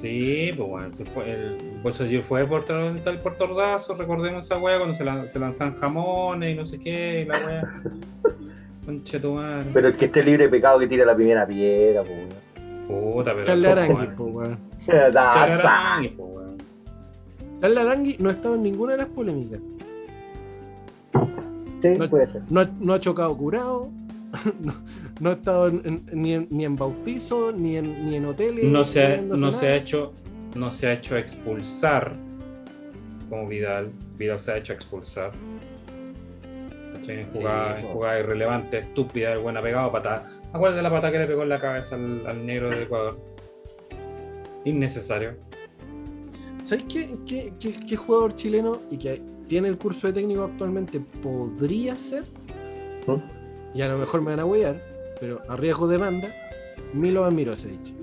Sí, pues bueno, se fue, el bolso de fue por donde está el Puerto Ordazo, recordemos esa wea cuando se, lan- se lanzan jamones y no sé qué, y la wea. Conche tu madre. Pero el que esté libre de pecado que tire la primera piedra, pues. Puta, pero. Charles ¿cómo, Arangui, weón? pues weón. Charles. Arangui, weón. Charles Arangui no ha estado en ninguna de las polémicas. Sí, No- puede ser. No ha, no ha chocado curado. No, no ha estado en- en- ni, en, ni en bautizo, ni en, ni en hoteles. No se, ha- bebiéndose no nada. se ha hecho, no se ha hecho expulsar como Vidal. Vidal se ha hecho expulsar. ¿Cachai? En jugada, Sí, en po. jugada irrelevante, estúpida, el buen ha pegado patada. Acuérdate la patada que le pegó en la cabeza al, al negro del Ecuador. Innecesario. ¿Sabes qué, qué, qué- qué jugador chileno y que tiene el curso de técnico actualmente podría ser? Y a lo mejor me van a huear, pero a riesgo de banda, Milovan Mirosevic.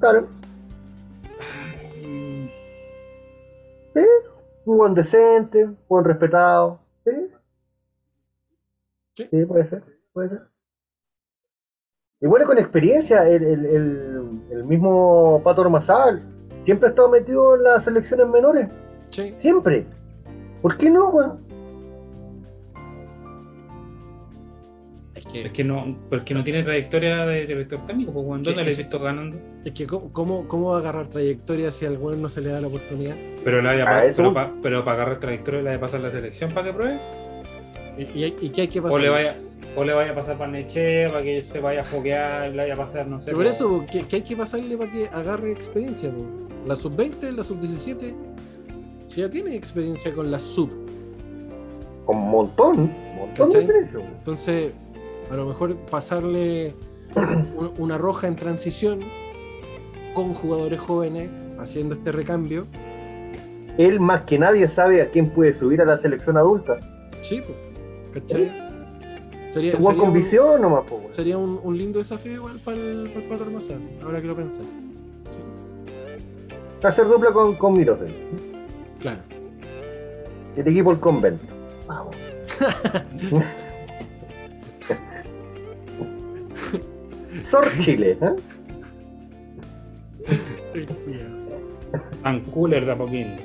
Claro. Un buen decente, un buen respetado. Sí. Sí. Sí, puede ser, puede ser. Y bueno, con experiencia, el, el, el, el mismo Pato Ormazal siempre ha estado metido en las selecciones menores. Sí. Siempre. ¿Por qué no, weón? Es que, Es que no, porque no tiene trayectoria de director técnico, pues weón. ¿dónde le he visto ganando? es que ¿cómo, cómo, cómo va a agarrar trayectoria si al weón no se le da la oportunidad? Pero le vaya Ah, pero, pa- pero para agarrar trayectoria le vaya a pasar la selección para que pruebe. ¿Y, y, y qué hay que pasar? O le vaya, o le vaya a pasar para Neche, para que se vaya a foguear, le vaya a pasar, no sé. Pero por po. eso, ¿qué, qué hay que pasarle para que agarre experiencia? po? La sub-20, la sub-17, si ya tiene experiencia con la sub. Con un montón, un montón de ¿Cachai? experiencia. weón. Entonces, a lo mejor pasarle un- una roja en transición con jugadores jóvenes haciendo este recambio. Él más que nadie sabe a quién puede subir a la selección adulta. Sí, po, ¿cachai? Sería, sería con un- visión nomás, po, weón. sería un, un lindo desafío igual para el, para el Pato Hermosal, ahora que lo pensé. Sí, Hacer dupla con, con Mirosevic. claro. El equipo El Convento. Vamos. Sor Chile, ¿eh? Tan cooler de a poquín.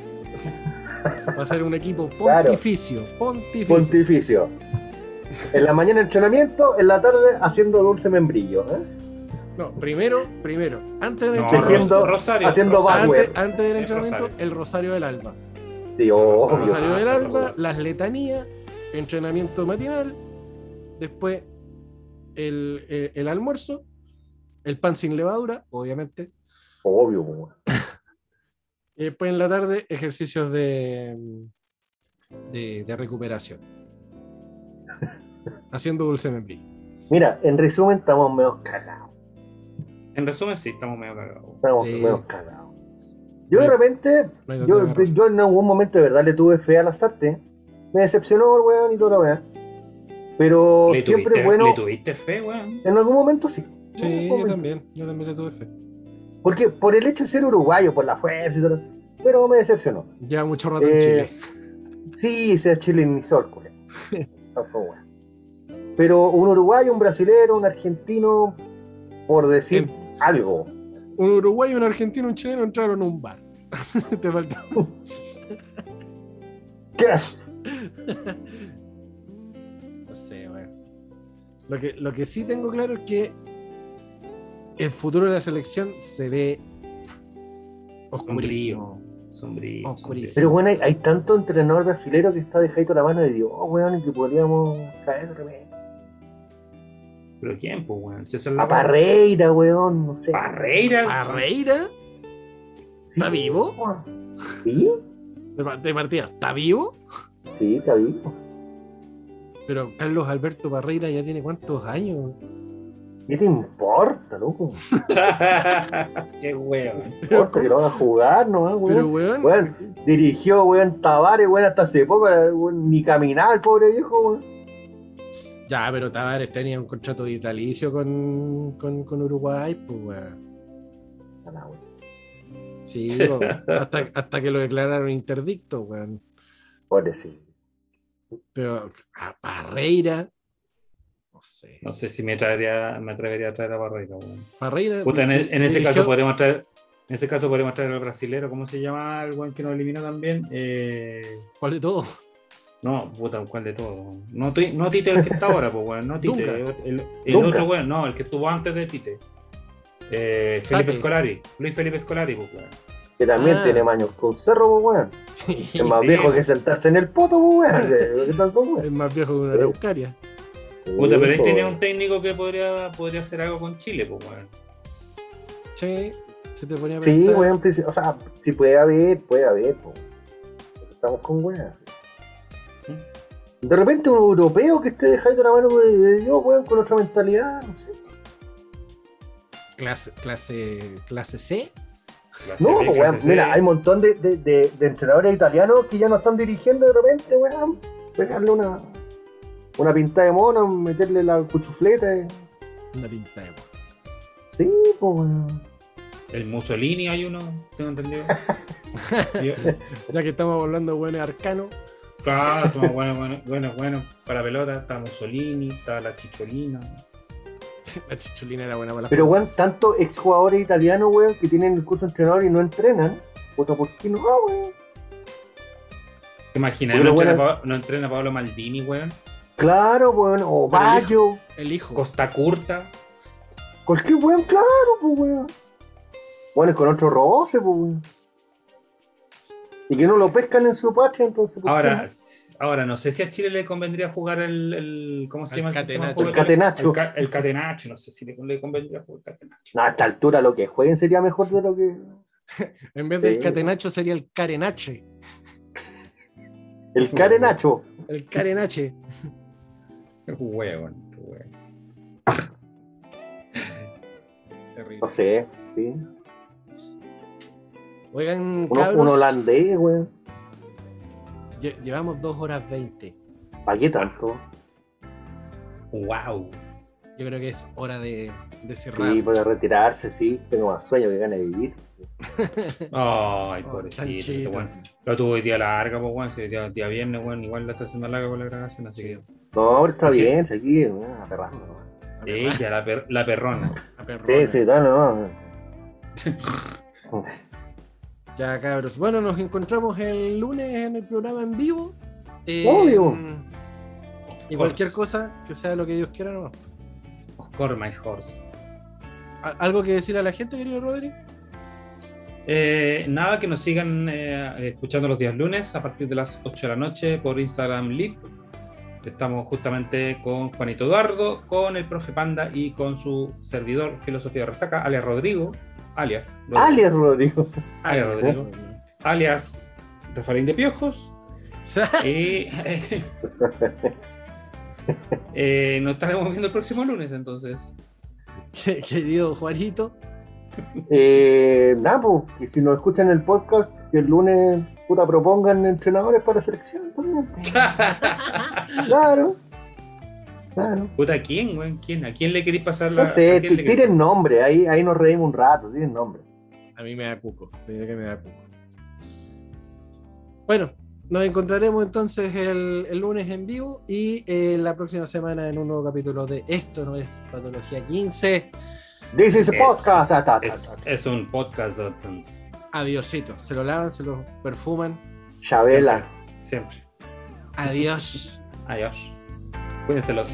Va a ser un equipo Claro. pontificio. Pontificio. Pontificio. En la mañana entrenamiento, en la tarde haciendo dulce membrillo. ¿eh? No, primero, primero, antes del No, entrenamiento, Rosario, haciendo Rosario. Antes, antes del El entrenamiento, rosario. el Rosario del Alba. Sí, obvio. Rosario del Ah, Alba, las letanías, entrenamiento matinal, después el, el- el almuerzo, el pan sin levadura, obviamente, Obvio. y después en la tarde ejercicios de, de, de recuperación. Haciendo dulce membrillo. Mira, en resumen, estamos medio cagados. En resumen, sí, estamos medio cagados. Estamos Sí. medio cagados. Yo de repente, No yo, en algún momento de verdad le tuve fe a las artes. Me decepcionó el weón y toda la weá. Pero ¿Le siempre tuviste, es bueno. ¿Le tuviste fe, weón? En algún momento sí. Sí, yo también, yo también le tuve fe. Porque por el hecho de ser uruguayo, por la fuerza y todo. Pero me decepcionó. Lleva mucho rato Eh, en Chile. Sí, sea. Tampoco, weón. Pero un uruguayo, un brasilero, un argentino, por decir algo. Un uruguayo, un argentino, un chileno entraron a un bar. Te falta. ¿Qué? No sé, weón. Lo que, lo que sí tengo claro es que el futuro de la selección se ve oscurísimo. Sombrío. Oscurísimo. Pero bueno, hay, hay tanto entrenador brasilero que está dejadito la mano de Dios, weón, y que podríamos caer de repente. ¿Pero quién, pues, weón? Si A Parreira, weón, no sé. Parreira. ¿Barreira? ¿Está vivo? ¿Sí? De, pa- de partida, ¿está vivo? Sí, está vivo. Pero Carlos Alberto Barreira ya tiene cuántos años. ¿Qué te importa, loco? Qué weón. ¿Qué importa que lo haga jugar nomás, Pero, weón? weón, Weón, dirigió, weón, Tavares, weón, hasta hace poco, weón, ni caminaba el pobre viejo, weón. ya, pero Tavares tenía un contrato vitalicio con, con, con Uruguay, pues, weón. A weón. Sí, hasta, hasta que lo declararon interdicto, weón. Pobrecito. Pero a Barreira, no sé. No sé si me, traería, me atrevería a traer a Barreira, weón. Barreira. Puta, en, en ese caso podríamos traer. En ese caso podríamos traer al brasilero, ¿cómo se llama el weón que nos eliminó también? Eh, ¿Cuál de todo? no, puta, ¿cuál de todos? No, Ti- no Tite el que está ahora, pues weón, no Tite. Dunga. El, el Dunga. otro weón, no, el que estuvo antes de Tite. Eh, Felipe. Scolari, Luis Felipe Scolari, pues weón. Que también Ah. tiene maños con cerro, pues, weón. Es más viejo que sentarse en el poto, pues, weón. ¿Qué tal, pues, Es más viejo que una Sí. Puta, pero ahí un técnico que podría, podría hacer algo con Chile, pues weón. Sí, se te ponía a Sí, weón, pues, o sea, si puede haber, puede haber, pues. Estamos con weas. De repente un europeo que esté dejando la mano de Dios, weón, con otra mentalidad, no sé. Clase, clase, clase C. Clase No, B, clase weón, C. mira, hay un montón de, de, de- de entrenadores italianos que ya no están dirigiendo de repente, weón. Pegarle una, una pinta de mono, meterle la cuchufleta. eh. Una pinta de mono. Sí, pues, weón. El Mussolini hay uno, tengo entendido. Yo- Ya que estamos hablando de buenos arcanos. Claro, bueno, bueno, bueno, bueno, para la pelota está Mussolini, está la Chicholina. La chicholina era buena para la Pero, weón, tantos exjugadores italianos, weón, que tienen el curso de entrenador y no entrenan. Puta, ¿por qué no, weón? ¿Te imaginas? Pero No, entrena, no entrena Pablo Maldini, weón. Claro, weón, o Bayo. El hijo. Costa Curta. Cualquier weón, claro, pues, weón. Bueno, es con otro roce, pues, weón. Y que no lo pescan en su patria, entonces. ¿por qué Ahora, ahora, no sé si a Chile le convendría jugar el. el ¿Cómo se El llama? el catenacho. El catenacho. El, ca- el catenacho, no sé si le, le convendría jugar el catenacho. No, a esta altura lo que jueguen sería mejor de lo que. En vez del Sí. catenacho sería el carenache. El carenacho. El carenache. Huevón, huevón. Terrible. No sé, sí. Oigan, cabros, un holandés, weón. lle- llevamos dos horas 20. ¿Para qué tanto? Wow. Yo creo que es hora de, de cerrar. Sí, para retirarse, sí. Tengo más sueño que ganas de vivir. Ay, Oh, pobrecito. este. Lo tuvo hoy día larga, pues, weón. Si día, día viernes, weón. Igual la está haciendo larga con la grabación, así que. No, ahora está bien, sí, aquí, weón, aperrando. ¿no? Ella, la, per- la perrona. La perrona. Sí, sí, no, no. Ya, cabros. Bueno, nos encontramos el lunes en el programa en vivo. Eh, Obvio. Y cualquier cosa que sea lo que Dios quiera, no. Of course, my horse. ¿Al- ¿Algo que decir a la gente, querido Rodri? Eh, nada, que nos sigan eh, escuchando los días lunes a partir de las 8 de la noche por Instagram Live. Estamos justamente con Juanito Eduardo, con el profe Panda y con su servidor Filosofía de Resaca, alias Rodrigo, alias Rodrigo, Alias, Rodrigo. alias, Rodrigo, alias Rafaelín de Piojos. Y eh, nos estaremos viendo el próximo lunes, entonces. Querido Juanito. Eh, nada, pues, que si nos escuchan el podcast, que el lunes puta propongan entrenadores para selección también. Claro. Claro. Puta, ¿quién, güey? ¿Quién? ¿A quién le queréis pasar la.? No sé, tiren nombre, ahí, ahí nos reímos un rato, tienen nombre. A mí me da cuco. diré que me da cuco. Bueno, nos encontraremos entonces el, el lunes en vivo y eh, la próxima semana en un nuevo capítulo de Esto no es Patología 15. This is a Es- podcast. Es, es un podcast. Adiosito. Se lo lavan, se lo perfuman. Chabela. Siempre. Adiós. Adiós. Cuídense los.